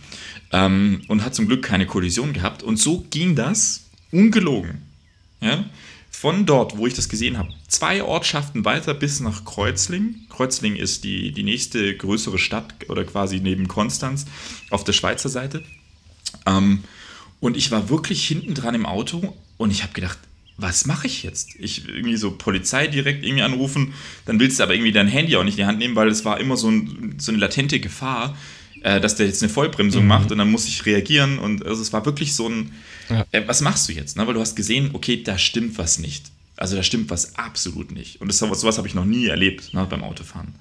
ähm, und hat zum Glück keine Kollision gehabt. Und so ging das ungelogen. Ja? Von dort, wo ich das gesehen habe, zwei Ortschaften weiter bis nach Kreuzling. Kreuzling ist die, die nächste größere Stadt oder quasi neben Konstanz auf der Schweizer Seite. Ähm, und ich war wirklich hinten dran im Auto und ich habe gedacht, was mache ich jetzt? Ich irgendwie so Polizei direkt irgendwie anrufen, dann willst du aber irgendwie dein Handy auch nicht in die Hand nehmen, weil es war immer so, ein, so eine latente Gefahr, äh, dass der jetzt eine Vollbremsung mhm. macht und dann muss ich reagieren und also es war wirklich so ein, ja. äh, was machst du jetzt? Ne? Weil du hast gesehen, okay, da stimmt was nicht. Also da stimmt was absolut nicht. Und das, sowas habe ich noch nie erlebt ne, beim Autofahren.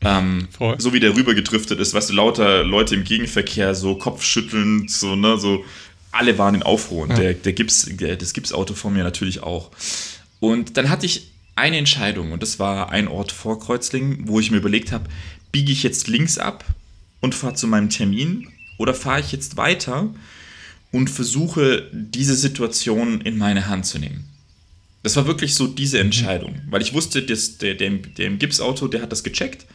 Ähm, so wie der rüber gedriftet ist, weißt du, lauter Leute im Gegenverkehr so kopfschüttelnd, so, ne, so alle waren in Aufruhr und ja. der, der Gips, der, das Gipsauto vor mir natürlich auch. Und dann hatte ich eine Entscheidung und das war ein Ort vor Kreuzlingen, wo ich mir überlegt habe, biege ich jetzt links ab und fahre zu meinem Termin oder fahre ich jetzt weiter und versuche diese Situation in meine Hand zu nehmen. Das war wirklich so diese mhm. Entscheidung, weil ich wusste, dass der, der, der im Gipsauto, der hat das gecheckt,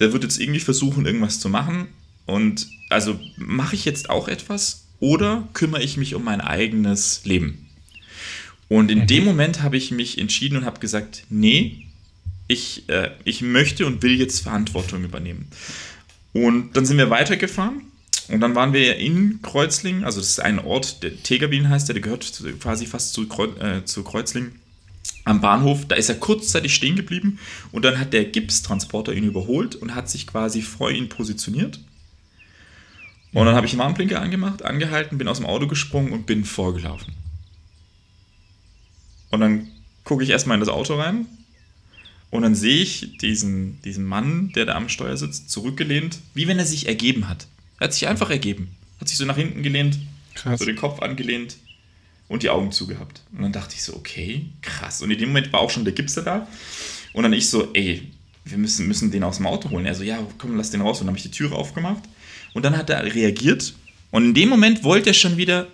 der wird jetzt irgendwie versuchen, irgendwas zu machen und also mache ich jetzt auch etwas oder kümmere ich mich um mein eigenes Leben? Und in mhm. dem Moment habe ich mich entschieden und habe gesagt, nee, ich, äh, ich möchte und will jetzt Verantwortung übernehmen. Und dann sind wir weitergefahren und dann waren wir in Kreuzlingen, also das ist ein Ort, der Tegerbin heißt, der, gehört quasi fast zu, äh, zu Kreuzlingen am Bahnhof. Da ist er kurzzeitig stehen geblieben und dann hat der Gipstransporter ihn überholt und hat sich quasi vor ihn positioniert. Und dann habe ich den Warnblinker angemacht, angehalten, bin aus dem Auto gesprungen und bin vorgelaufen. Und dann gucke ich erstmal in das Auto rein und dann sehe ich diesen, diesen Mann, der da am Steuer sitzt, zurückgelehnt, wie wenn er sich ergeben hat. Er hat sich einfach ergeben. Hat sich so nach hinten gelehnt, krass. so den Kopf angelehnt und die Augen zugehabt. Und dann dachte ich so, okay, krass. Und in dem Moment war auch schon der Gipser da. Und dann ich so, ey, wir müssen, müssen den aus dem Auto holen. Er so, ja, komm, lass den raus. Und dann habe ich die Türe aufgemacht und dann hat er reagiert und in dem Moment wollte er schon wieder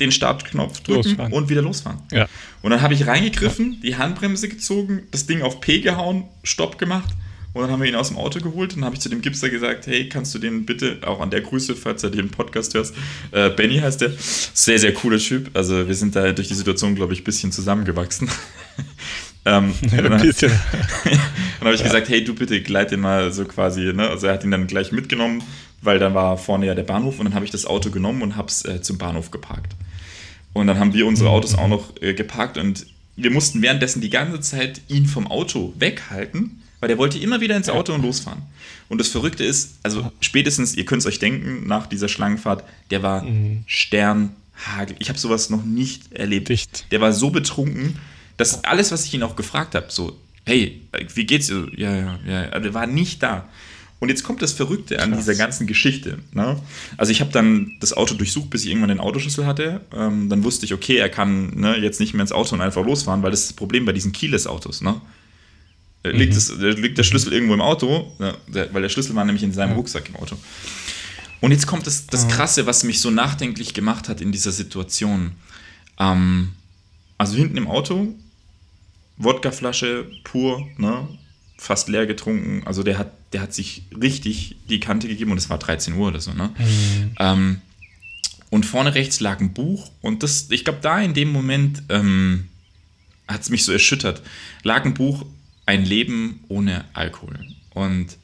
den Startknopf drücken losfahren. und wieder losfahren. Ja. Und dann habe ich reingegriffen, die Handbremse gezogen, das Ding auf P gehauen, Stopp gemacht und dann haben wir ihn aus dem Auto geholt und dann habe ich zu dem Gipser gesagt, hey, kannst du den bitte, auch an der Grüße, falls er den Podcast hörst, äh, Benny heißt der, sehr, sehr cooler Typ, also wir sind da durch die Situation, glaube ich, ein bisschen zusammengewachsen. ähm, ja, bisschen. dann habe ich ja. gesagt, hey, du bitte gleit den mal so quasi, ne? also er hat ihn dann gleich mitgenommen, weil dann war vorne ja der Bahnhof und dann habe ich das Auto genommen und habe es äh, zum Bahnhof geparkt. Und dann haben wir unsere mhm. Autos auch noch äh, geparkt und wir mussten währenddessen die ganze Zeit ihn vom Auto weghalten, weil der wollte immer wieder ins Auto und losfahren. Und das Verrückte ist, also spätestens, ihr könnt es euch denken, nach dieser Schlangenfahrt, der war mhm. Sternhagel. Ich habe sowas noch nicht erlebt. Dicht. Der war so betrunken, dass alles, was ich ihn auch gefragt habe, so, hey, wie geht's dir? Ja, ja, ja, der war nicht da. Und jetzt kommt das Verrückte an Krass. dieser ganzen Geschichte. Ne? Also ich habe dann das Auto durchsucht, bis ich irgendwann den Autoschlüssel hatte. Ähm, dann wusste ich, okay, er kann ne, jetzt nicht mehr ins Auto und einfach losfahren, weil das ist das Problem bei diesen Keyless-Autos. Ne? Äh, mhm. Liegt, das, liegt, der Schlüssel irgendwo im Auto, weil der Schlüssel war nämlich in seinem Rucksack im Auto. Und jetzt kommt das, das Krasse, was mich so nachdenklich gemacht hat in dieser Situation. Ähm, also hinten im Auto, Wodkaflasche pur, ne? Fast leer getrunken. Also der hat, der hat sich richtig die Kante gegeben und es war 13 Uhr oder so. Ne? Mhm. Ähm, und vorne rechts lag ein Buch und das, ich glaube, da in dem Moment ähm, hat es mich so erschüttert. Lag ein Buch, ein Leben ohne Alkohol. Und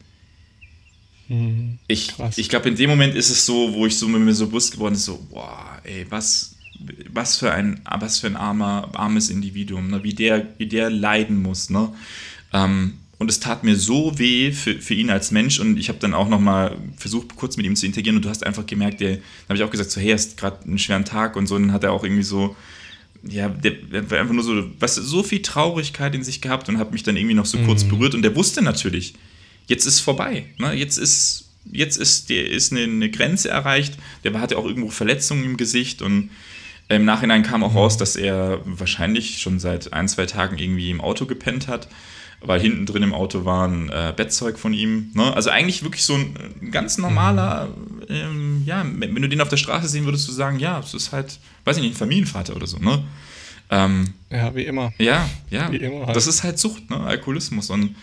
mhm. ich, ich glaube, in dem Moment ist es so, wo ich so mit mir so bewusst geworden ist, so, boah, ey, was, was für ein, was für ein armer, armes Individuum, ne? wie, der, wie der leiden muss. Ne? Ähm, und es tat mir so weh für, für ihn als Mensch. Und ich habe dann auch nochmal versucht, kurz mit ihm zu interagieren. Und du hast einfach gemerkt, der, dann habe ich auch gesagt, so hey, hast gerade einen schweren Tag und so, und dann hat er auch irgendwie so, ja, der, der war einfach nur so, was, so viel Traurigkeit in sich gehabt und hat mich dann irgendwie noch so mhm. kurz berührt. Und der wusste natürlich, jetzt ist vorbei, ne? jetzt ist, jetzt ist, der ist eine, eine Grenze erreicht, der hatte auch irgendwo Verletzungen im Gesicht. Und im Nachhinein kam auch mhm. raus, dass er wahrscheinlich schon seit ein, zwei Tagen irgendwie im Auto gepennt hat weil hinten drin im Auto war ein äh, Bettzeug von ihm. Ne? Also eigentlich wirklich so ein, ganz normaler, ähm, ja, wenn du den auf der Straße sehen würdest, du sagen, ja, es ist halt, weiß ich nicht, ein Familienvater oder so, ne? Ähm, ja, wie immer. Ja, ja. Wie immer halt. Das ist halt Sucht, ne? Alkoholismus. Und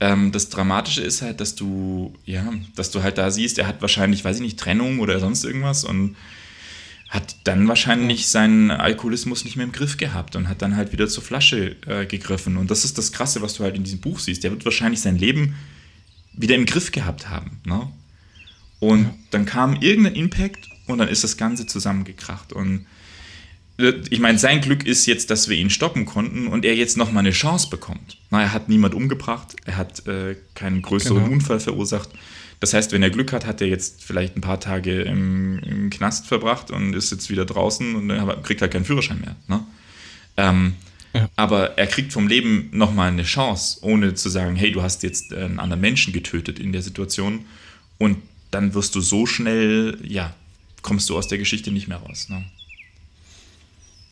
ähm, das Dramatische ist halt, dass du, ja, dass du halt da siehst, er hat wahrscheinlich, weiß ich nicht, Trennung oder sonst irgendwas und hat dann wahrscheinlich seinen Alkoholismus nicht mehr im Griff gehabt und hat dann halt wieder zur Flasche äh, gegriffen. Und das ist das Krasse, was du halt in diesem Buch siehst. Der wird wahrscheinlich sein Leben wieder im Griff gehabt haben. Ne? Und ja. dann kam irgendein Impact und dann ist das Ganze zusammengekracht. Und äh, ich meine, sein Glück ist jetzt, dass wir ihn stoppen konnten und er jetzt nochmal eine Chance bekommt. Na, er hat niemand umgebracht, er hat äh, keinen größeren genau. Unfall verursacht. Das heißt, wenn er Glück hat, hat er jetzt vielleicht ein paar Tage im, im Knast verbracht und ist jetzt wieder draußen und kriegt halt keinen Führerschein mehr. Ne? Ähm, ja. Aber er kriegt vom Leben nochmal eine Chance, ohne zu sagen, hey, du hast jetzt einen anderen Menschen getötet in der Situation. Und dann wirst du so schnell, ja, kommst du aus der Geschichte nicht mehr raus. Ne?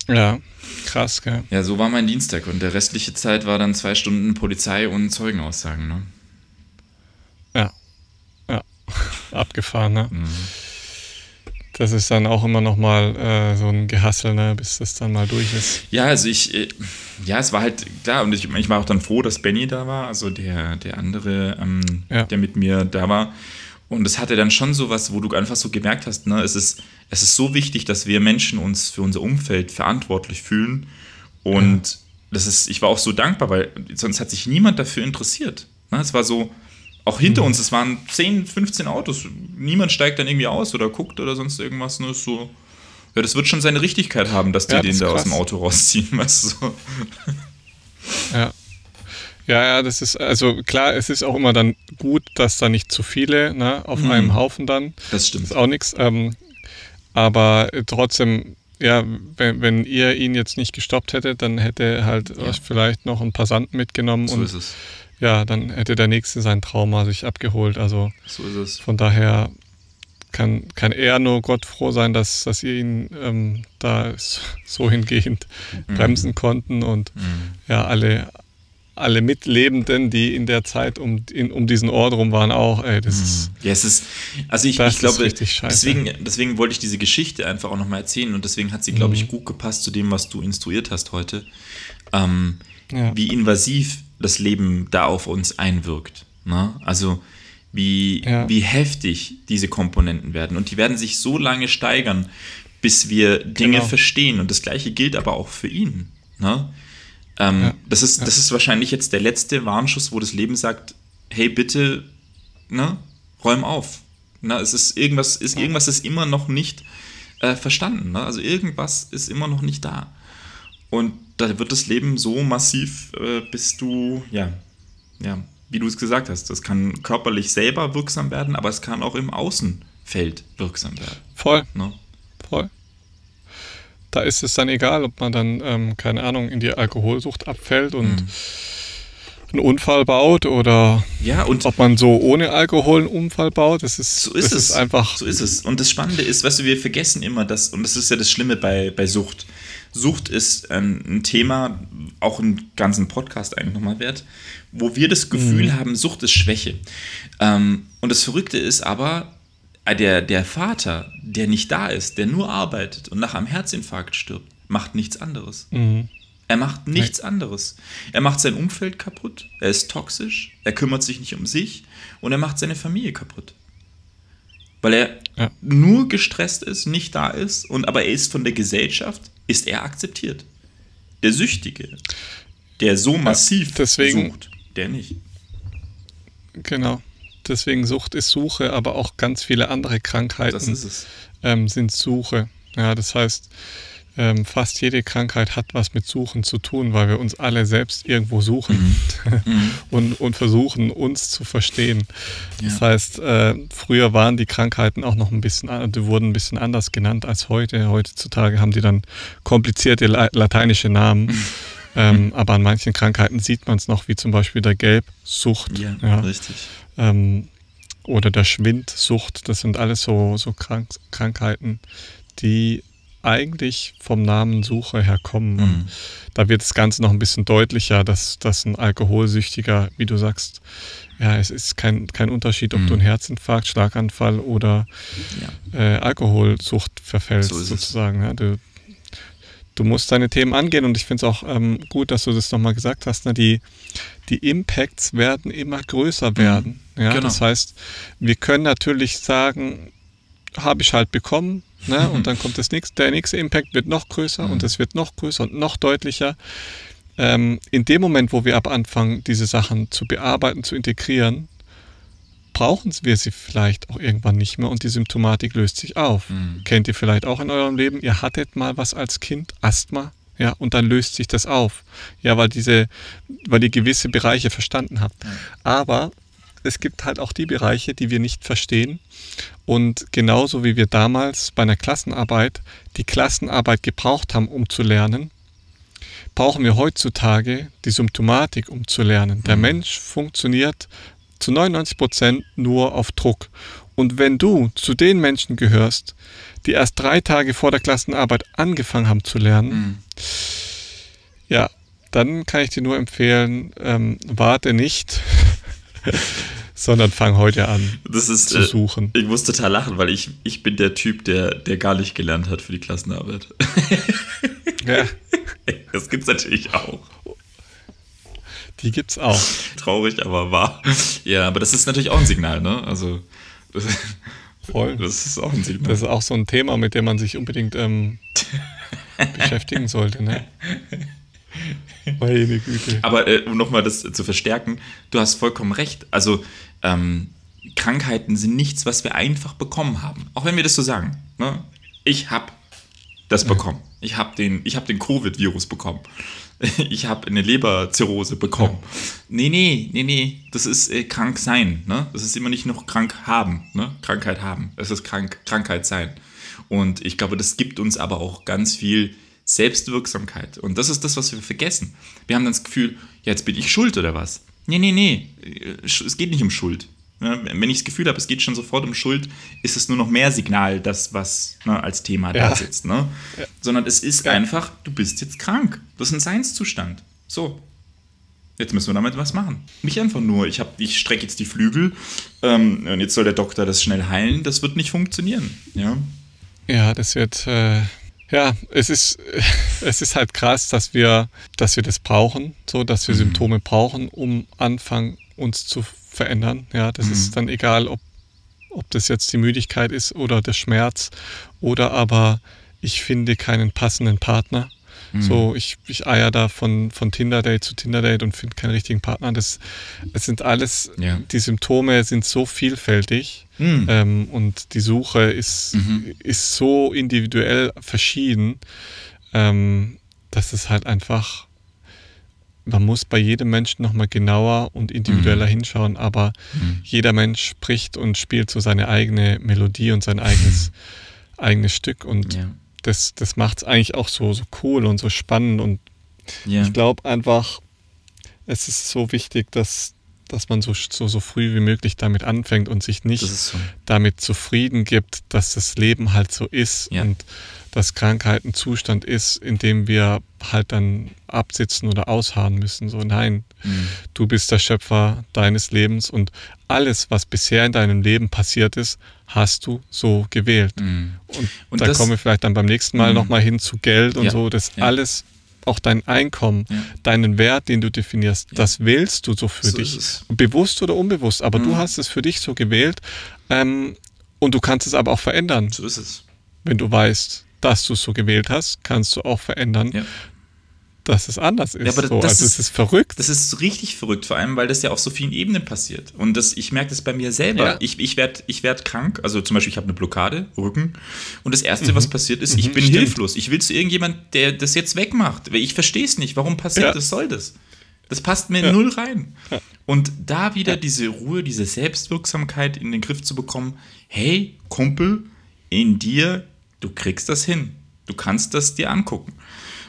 Ja, krass, gell? Ja, so war mein Dienstag und der restliche Zeit war dann zwei Stunden Polizei und Zeugenaussagen, ne? Abgefahren. Ne? Mhm. Das ist dann auch immer noch mal äh, so ein Gehassel, ne, bis das dann mal durch ist. Ja, also ich, äh, ja, es war halt klar und ich, ich war auch dann froh, dass Benny da war, also der, der andere, ähm, ja. der mit mir da war. Und es hatte dann schon so was, wo du einfach so gemerkt hast, ne, es ist, es ist so wichtig, dass wir Menschen uns für unser Umfeld verantwortlich fühlen. Und ja. das ist, ich war auch so dankbar, weil sonst hat sich niemand dafür interessiert. Ne? Es war so, auch hinter mhm. uns, es waren 10, 15 Autos. Niemand steigt dann irgendwie aus oder guckt oder sonst irgendwas. Nur so, ja, das wird schon seine Richtigkeit haben, dass die ja, den da aus dem Auto rausziehen, weißt du so. Ja. Ja, ja, das ist, also klar, es ist auch immer dann gut, dass da nicht zu viele ne, auf mhm. einem Haufen dann. Das stimmt. Ist auch nichts. Ähm, aber trotzdem, ja, wenn, wenn ihr ihn jetzt nicht gestoppt hättet, dann hätte halt ja. vielleicht noch ein Passanten mitgenommen. So und, ist es ja, dann hätte der Nächste sein Trauma sich abgeholt. Also so ist es. von daher kann, kann er nur Gott froh sein, dass, dass ihr ihn ähm, da so hingehend mhm. bremsen konnten und mhm. ja, alle, alle Mitlebenden, die in der Zeit um, in, um diesen Ort rum waren, auch, ey, das mhm. ist. Ja, es ist, also ich, ich glaube, deswegen, deswegen wollte ich diese Geschichte einfach auch nochmal erzählen und deswegen hat sie, glaube ich, mhm. gut gepasst zu dem, was du instruiert hast heute. Ähm, ja. Wie invasiv das Leben da auf uns einwirkt. Ne? Also wie, ja. wie heftig diese Komponenten werden. Und die werden sich so lange steigern, bis wir Dinge genau. verstehen. Und das gleiche gilt aber auch für ihn. Ne? Ähm, ja. das, ist, das ist wahrscheinlich jetzt der letzte Warnschuss, wo das Leben sagt, hey, bitte, ne, räum auf. Na, es ist irgendwas, ist, irgendwas ist immer noch nicht äh, verstanden. Ne? Also irgendwas ist immer noch nicht da. Und da wird das Leben so massiv, äh, bis du, ja, ja, wie du es gesagt hast, das kann körperlich selber wirksam werden, aber es kann auch im Außenfeld wirksam werden. Voll. Ne? Voll. Da ist es dann egal, ob man dann, ähm, keine Ahnung, in die Alkoholsucht abfällt und mhm. einen Unfall baut oder ja, und ob man so ohne Alkohol einen Unfall baut. Das ist, so ist das es. Ist einfach. So ist es. Und das Spannende ist, weißt du, wir vergessen immer das, und das ist ja das Schlimme bei, bei Sucht Sucht ist ein, ein Thema, auch einen ganzen Podcast eigentlich nochmal wert, wo wir das Gefühl mhm. haben, Sucht ist Schwäche. Ähm, und das Verrückte ist aber, äh, der, der Vater, der nicht da ist, der nur arbeitet und nach einem Herzinfarkt stirbt, macht nichts anderes. Mhm. Er macht nichts Nein. anderes. Er macht sein Umfeld kaputt, er ist toxisch, er kümmert sich nicht um sich und er macht seine Familie kaputt. Weil er ja. nur gestresst ist, nicht da ist, und aber er ist von der Gesellschaft ist er akzeptiert. Der Süchtige, der so massiv ja, deswegen, sucht, der nicht. Genau. Deswegen Sucht ist Suche, aber auch ganz viele andere Krankheiten ähm, sind Suche. Ja, das heißt, ähm, fast jede Krankheit hat was mit Suchen zu tun, weil wir uns alle selbst irgendwo suchen mhm. und, und versuchen, uns zu verstehen. Ja. Das heißt, äh, früher waren die Krankheiten auch noch ein bisschen, die wurden ein bisschen anders genannt als heute. Heutzutage haben die dann komplizierte lateinische Namen. Mhm. Ähm, aber an manchen Krankheiten sieht man es noch, wie zum Beispiel der Gelbsucht. Ja, ja. richtig. Ähm, oder der Schwindsucht. Das sind alles so, so Krank Krankheiten, die eigentlich vom Namen Suche herkommen. Mhm. Da wird das Ganze noch ein bisschen deutlicher, dass, dass ein Alkoholsüchtiger, wie du sagst, ja, es ist kein, kein Unterschied, ob mhm. du einen Herzinfarkt, Schlaganfall oder ja. äh, Alkoholsucht verfällst, so sozusagen. Ja, du, du musst deine Themen angehen und ich finde es auch ähm, gut, dass du das nochmal gesagt hast. Ne? Die, die Impacts werden immer größer mhm. werden. Mhm. Ja? Genau. Das heißt, wir können natürlich sagen, habe ich halt bekommen, ne? und dann kommt das nächste, der nächste Impact wird noch größer mhm. und es wird noch größer und noch deutlicher. Ähm, in dem Moment, wo wir aber anfangen, diese Sachen zu bearbeiten, zu integrieren, brauchen wir sie vielleicht auch irgendwann nicht mehr und die Symptomatik löst sich auf. Mhm. Kennt ihr vielleicht auch in eurem Leben, ihr hattet mal was als Kind, Asthma, ja, und dann löst sich das auf. Ja, weil diese, weil ihr gewisse Bereiche verstanden habt. Mhm. Aber es gibt halt auch die Bereiche, die wir nicht verstehen. Und genauso wie wir damals bei einer Klassenarbeit die Klassenarbeit gebraucht haben, um zu lernen, brauchen wir heutzutage die Symptomatik, um zu lernen. Der mhm. Mensch funktioniert zu 99 Prozent nur auf Druck. Und wenn du zu den Menschen gehörst, die erst drei Tage vor der Klassenarbeit angefangen haben zu lernen, mhm. ja, dann kann ich dir nur empfehlen, ähm, warte nicht, sondern fang heute an das ist, zu äh, suchen. Äh, ich muss total lachen, weil ich, ich bin der Typ, der, der gar nicht gelernt hat für die Klassenarbeit. ja. Das gibt es natürlich auch. Die gibt's auch. Traurig, aber wahr. Ja, aber das ist natürlich auch ein Signal, ne? Also das, Voll. Das ist auch ein Signal. Das ist auch so ein Thema, mit dem man sich unbedingt ähm, beschäftigen sollte, ne? Meine Güte. Aber äh, um nochmal das zu verstärken, du hast vollkommen recht. Also ähm, Krankheiten sind nichts, was wir einfach bekommen haben. Auch wenn wir das so sagen. Ne? Ich habe das bekommen. Ich habe den, hab den Covid-Virus bekommen. ich habe eine Leberzirrhose bekommen. Ja. Nee, nee, nee, nee, das ist äh, krank sein. Ne? Das ist immer nicht noch krank haben, ne? Krankheit haben. Es ist krank, Krankheit sein. Und ich glaube, das gibt uns aber auch ganz viel Selbstwirksamkeit. Und das ist das, was wir vergessen. Wir haben dann das Gefühl, ja, jetzt bin ich schuld oder was? Nee, nee, nee. Es geht nicht um Schuld. Ja, wenn ich das Gefühl habe, es geht schon sofort um Schuld, ist es nur noch mehr Signal, das was ne, als Thema ja. da sitzt. Ne? Ja. Sondern es ist einfach, du bist jetzt krank. Das ist ein Seinszustand. So. Jetzt müssen wir damit was machen. Nicht einfach nur, ich, ich strecke jetzt die Flügel ähm, und jetzt soll der Doktor das schnell heilen. Das wird nicht funktionieren. Ja, ja das wird. Äh, ja, es ist, es ist halt krass, dass wir, dass wir das brauchen, so dass wir mhm. Symptome brauchen, um anfangen, uns zu verändern. Ja, das mhm. ist dann egal, ob, ob das jetzt die Müdigkeit ist oder der Schmerz oder aber ich finde keinen passenden Partner. Mhm. So, ich, ich eier da von, von Tinder-Date zu Tinder-Date und finde keinen richtigen Partner. Das, es sind alles, ja. die Symptome sind so vielfältig mhm. ähm, und die Suche ist, mhm. ist so individuell verschieden, ähm, dass es halt einfach man muss bei jedem Menschen nochmal genauer und individueller mhm. hinschauen, aber mhm. jeder Mensch spricht und spielt so seine eigene Melodie und sein eigenes, eigenes Stück und ja. Das, das macht es eigentlich auch so, so cool und so spannend und ja. ich glaube einfach, es ist so wichtig, dass, dass man so, so, so früh wie möglich damit anfängt und sich nicht so. damit zufrieden gibt, dass das Leben halt so ist ja. und dass Krankheit ein Zustand ist, in dem wir halt dann absitzen oder ausharren müssen. So, nein, mhm. du bist der Schöpfer deines Lebens und alles, was bisher in deinem Leben passiert ist, hast du so gewählt. Mhm. Und, und, da kommen wir vielleicht dann beim nächsten Mal mhm. nochmal hin zu Geld und ja. so, das ja. alles auch dein Einkommen, ja. deinen Wert, den du definierst, ja. das wählst du so für so dich. Bewusst oder unbewusst, aber mhm. du hast es für dich so gewählt ähm, und du kannst es aber auch verändern. So ist es. Wenn du weißt, dass du es so gewählt hast, kannst du auch verändern, ja. dass es anders ist. Ja, aber so, das also ist, ist verrückt. Das ist richtig verrückt, vor allem, weil das ja auf so vielen Ebenen passiert. Und das, ich merke das bei mir selber. Ja. Ich, ich werde ich werd krank, also zum Beispiel, ich habe eine Blockade, Rücken. Und das Erste, mhm. was passiert ist, ich mhm, bin stimmt. hilflos. Ich will zu irgendjemand, der das jetzt wegmacht. Ich verstehe es nicht. Warum passiert ja. das? Soll das? Das passt mir null rein. Und da wieder diese Ruhe, diese Selbstwirksamkeit in den Griff zu bekommen, hey, Kumpel, in dir Du kriegst das hin. Du kannst das dir angucken.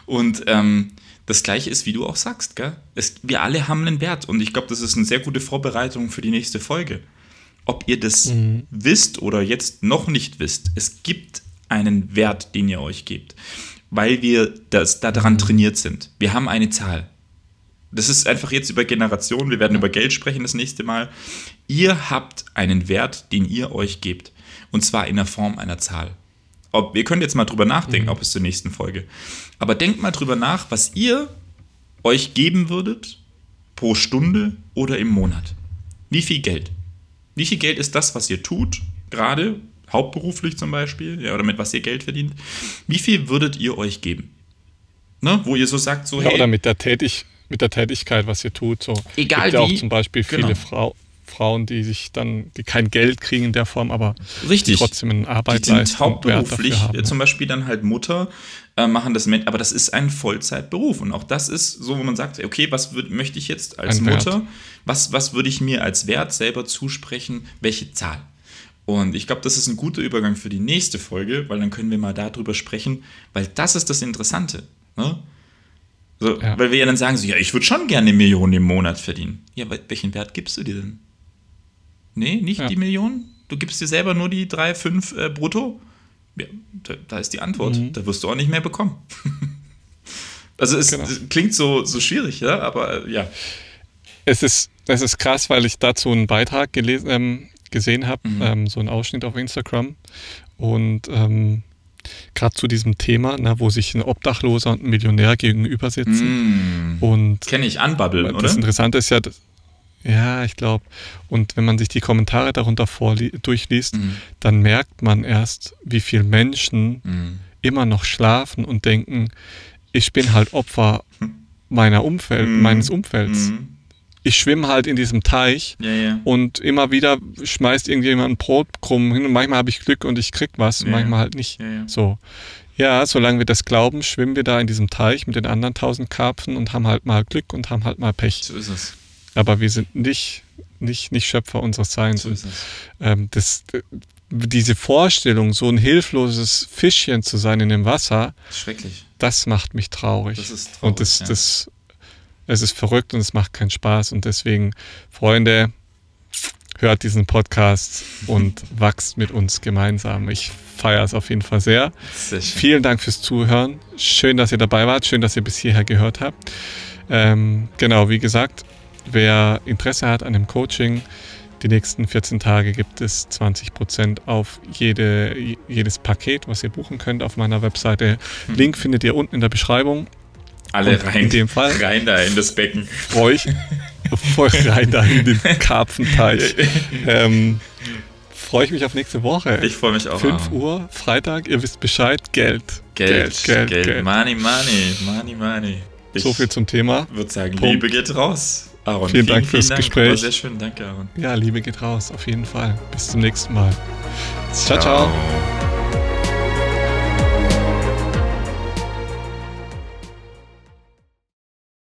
Und ähm, das Gleiche ist, wie du auch sagst, gell? Es, wir alle haben einen Wert. Und ich glaube, das ist eine sehr gute Vorbereitung für die nächste Folge. Ob ihr das mhm. wisst oder jetzt noch nicht wisst, es gibt einen Wert, den ihr euch gebt, weil wir das, daran mhm. trainiert sind. Wir haben eine Zahl. Das ist einfach jetzt über Generationen. Wir werden über Geld sprechen das nächste Mal. Ihr habt einen Wert, den ihr euch gebt. Und zwar in der Form einer Zahl. Ob, ihr könnt jetzt mal drüber nachdenken, mhm. ob es zur nächsten Folge. Aber denkt mal drüber nach, was ihr euch geben würdet pro Stunde oder im Monat. Wie viel Geld? Wie viel Geld ist das, was ihr tut, gerade hauptberuflich zum Beispiel, ja, oder mit was ihr Geld verdient? Wie viel würdet ihr euch geben? Ne? Wo ihr so sagt, so, ja, hey, oder mit der, Tätig mit der Tätigkeit, was ihr tut. So. Egal Gibt ja auch zum Beispiel viele genau. Frauen Frauen, die sich dann, die kein Geld kriegen in der Form, aber Richtig. trotzdem in Arbeit die sind hauptberuflich, haben, zum Beispiel dann halt Mutter, äh, machen das mit, aber das ist ein Vollzeitberuf und auch das ist so, wo man sagt, okay, was würd, möchte ich jetzt als ein Mutter, Wert. was, was würde ich mir als Wert selber zusprechen, welche Zahl? Und ich glaube, das ist ein guter Übergang für die nächste Folge, weil dann können wir mal darüber sprechen, weil das ist das Interessante. Ne? So, ja. Weil wir ja dann sagen, so, ja, ich würde schon gerne eine Million im Monat verdienen. Ja, welchen Wert gibst du dir denn? Nee, nicht ja. die Million? Du gibst dir selber nur die 3, 5 äh, brutto? Ja, da, da, ist die Antwort. Mhm. Da wirst du auch nicht mehr bekommen. also es, genau. es, klingt so, so schwierig, ja, aber äh, ja. Es ist, es ist krass, weil ich dazu einen Beitrag gelesen, ähm, gesehen habe, mhm. ähm, so einen Ausschnitt auf Instagram. Und ähm, gerade zu diesem Thema, ne, wo sich ein Obdachloser und ein Millionär gegenüber sitzen. Mm. Und kenne ich anbabbeln, oder? Das Interessante ist ja, ja, ich glaube. Und wenn man sich die Kommentare darunter durchliest, mhm. dann merkt man erst, wie viele Menschen mhm. immer noch schlafen und denken, ich bin halt Opfer meiner Umfeld, mhm. meines Umfelds. Mhm. Ich schwimme halt in diesem Teich ja, ja. und immer wieder schmeißt irgendjemand ein Brotkrumm hin und manchmal habe ich Glück und ich krieg was, ja, manchmal halt nicht. So. Ja, solange wir das glauben, schwimmen wir da in diesem Teich mit den anderen tausend Karpfen und haben halt mal Glück und haben halt mal Pech. So ist es. Aber wir sind nicht, nicht, nicht Schöpfer unseres Seins. So ähm, das, diese Vorstellung, so ein hilfloses Fischchen zu sein in dem Wasser, schrecklich. Das macht mich traurig. Das ist traurig. Und das, ja. das, es ist verrückt und es macht keinen Spaß. Und deswegen, Freunde, hört diesen Podcast und wachst mit uns gemeinsam. Ich feiere es auf jeden Fall sehr. sehr Vielen Dank fürs Zuhören. Schön, dass ihr dabei wart. Schön, dass ihr bis hierher gehört habt. Ähm, genau, wie gesagt, Wer Interesse hat an dem Coaching, die nächsten 14 Tage gibt es 20% auf jede, jedes Paket, was ihr buchen könnt auf meiner Webseite. Hm. Link findet ihr unten in der Beschreibung. Alle rein, in dem Fall, rein da in das Becken. Freue ich voll rein da in den Karpfenteich. ähm, freue ich mich auf nächste Woche. Ich freue mich auch. 5 Uhr, Freitag, ihr wisst Bescheid, Geld. Geld, Geld, Geld. Geld. Geld. Money, money, money, money. Ich so viel zum Thema. Ich würde sagen, Punkt. Liebe geht raus. Aaron, vielen, vielen Dank fürs vielen Dank. Gespräch. War sehr schön, danke Aaron. Ja, Liebe geht raus, auf jeden Fall. Bis zum nächsten Mal. ciao. ciao. ciao.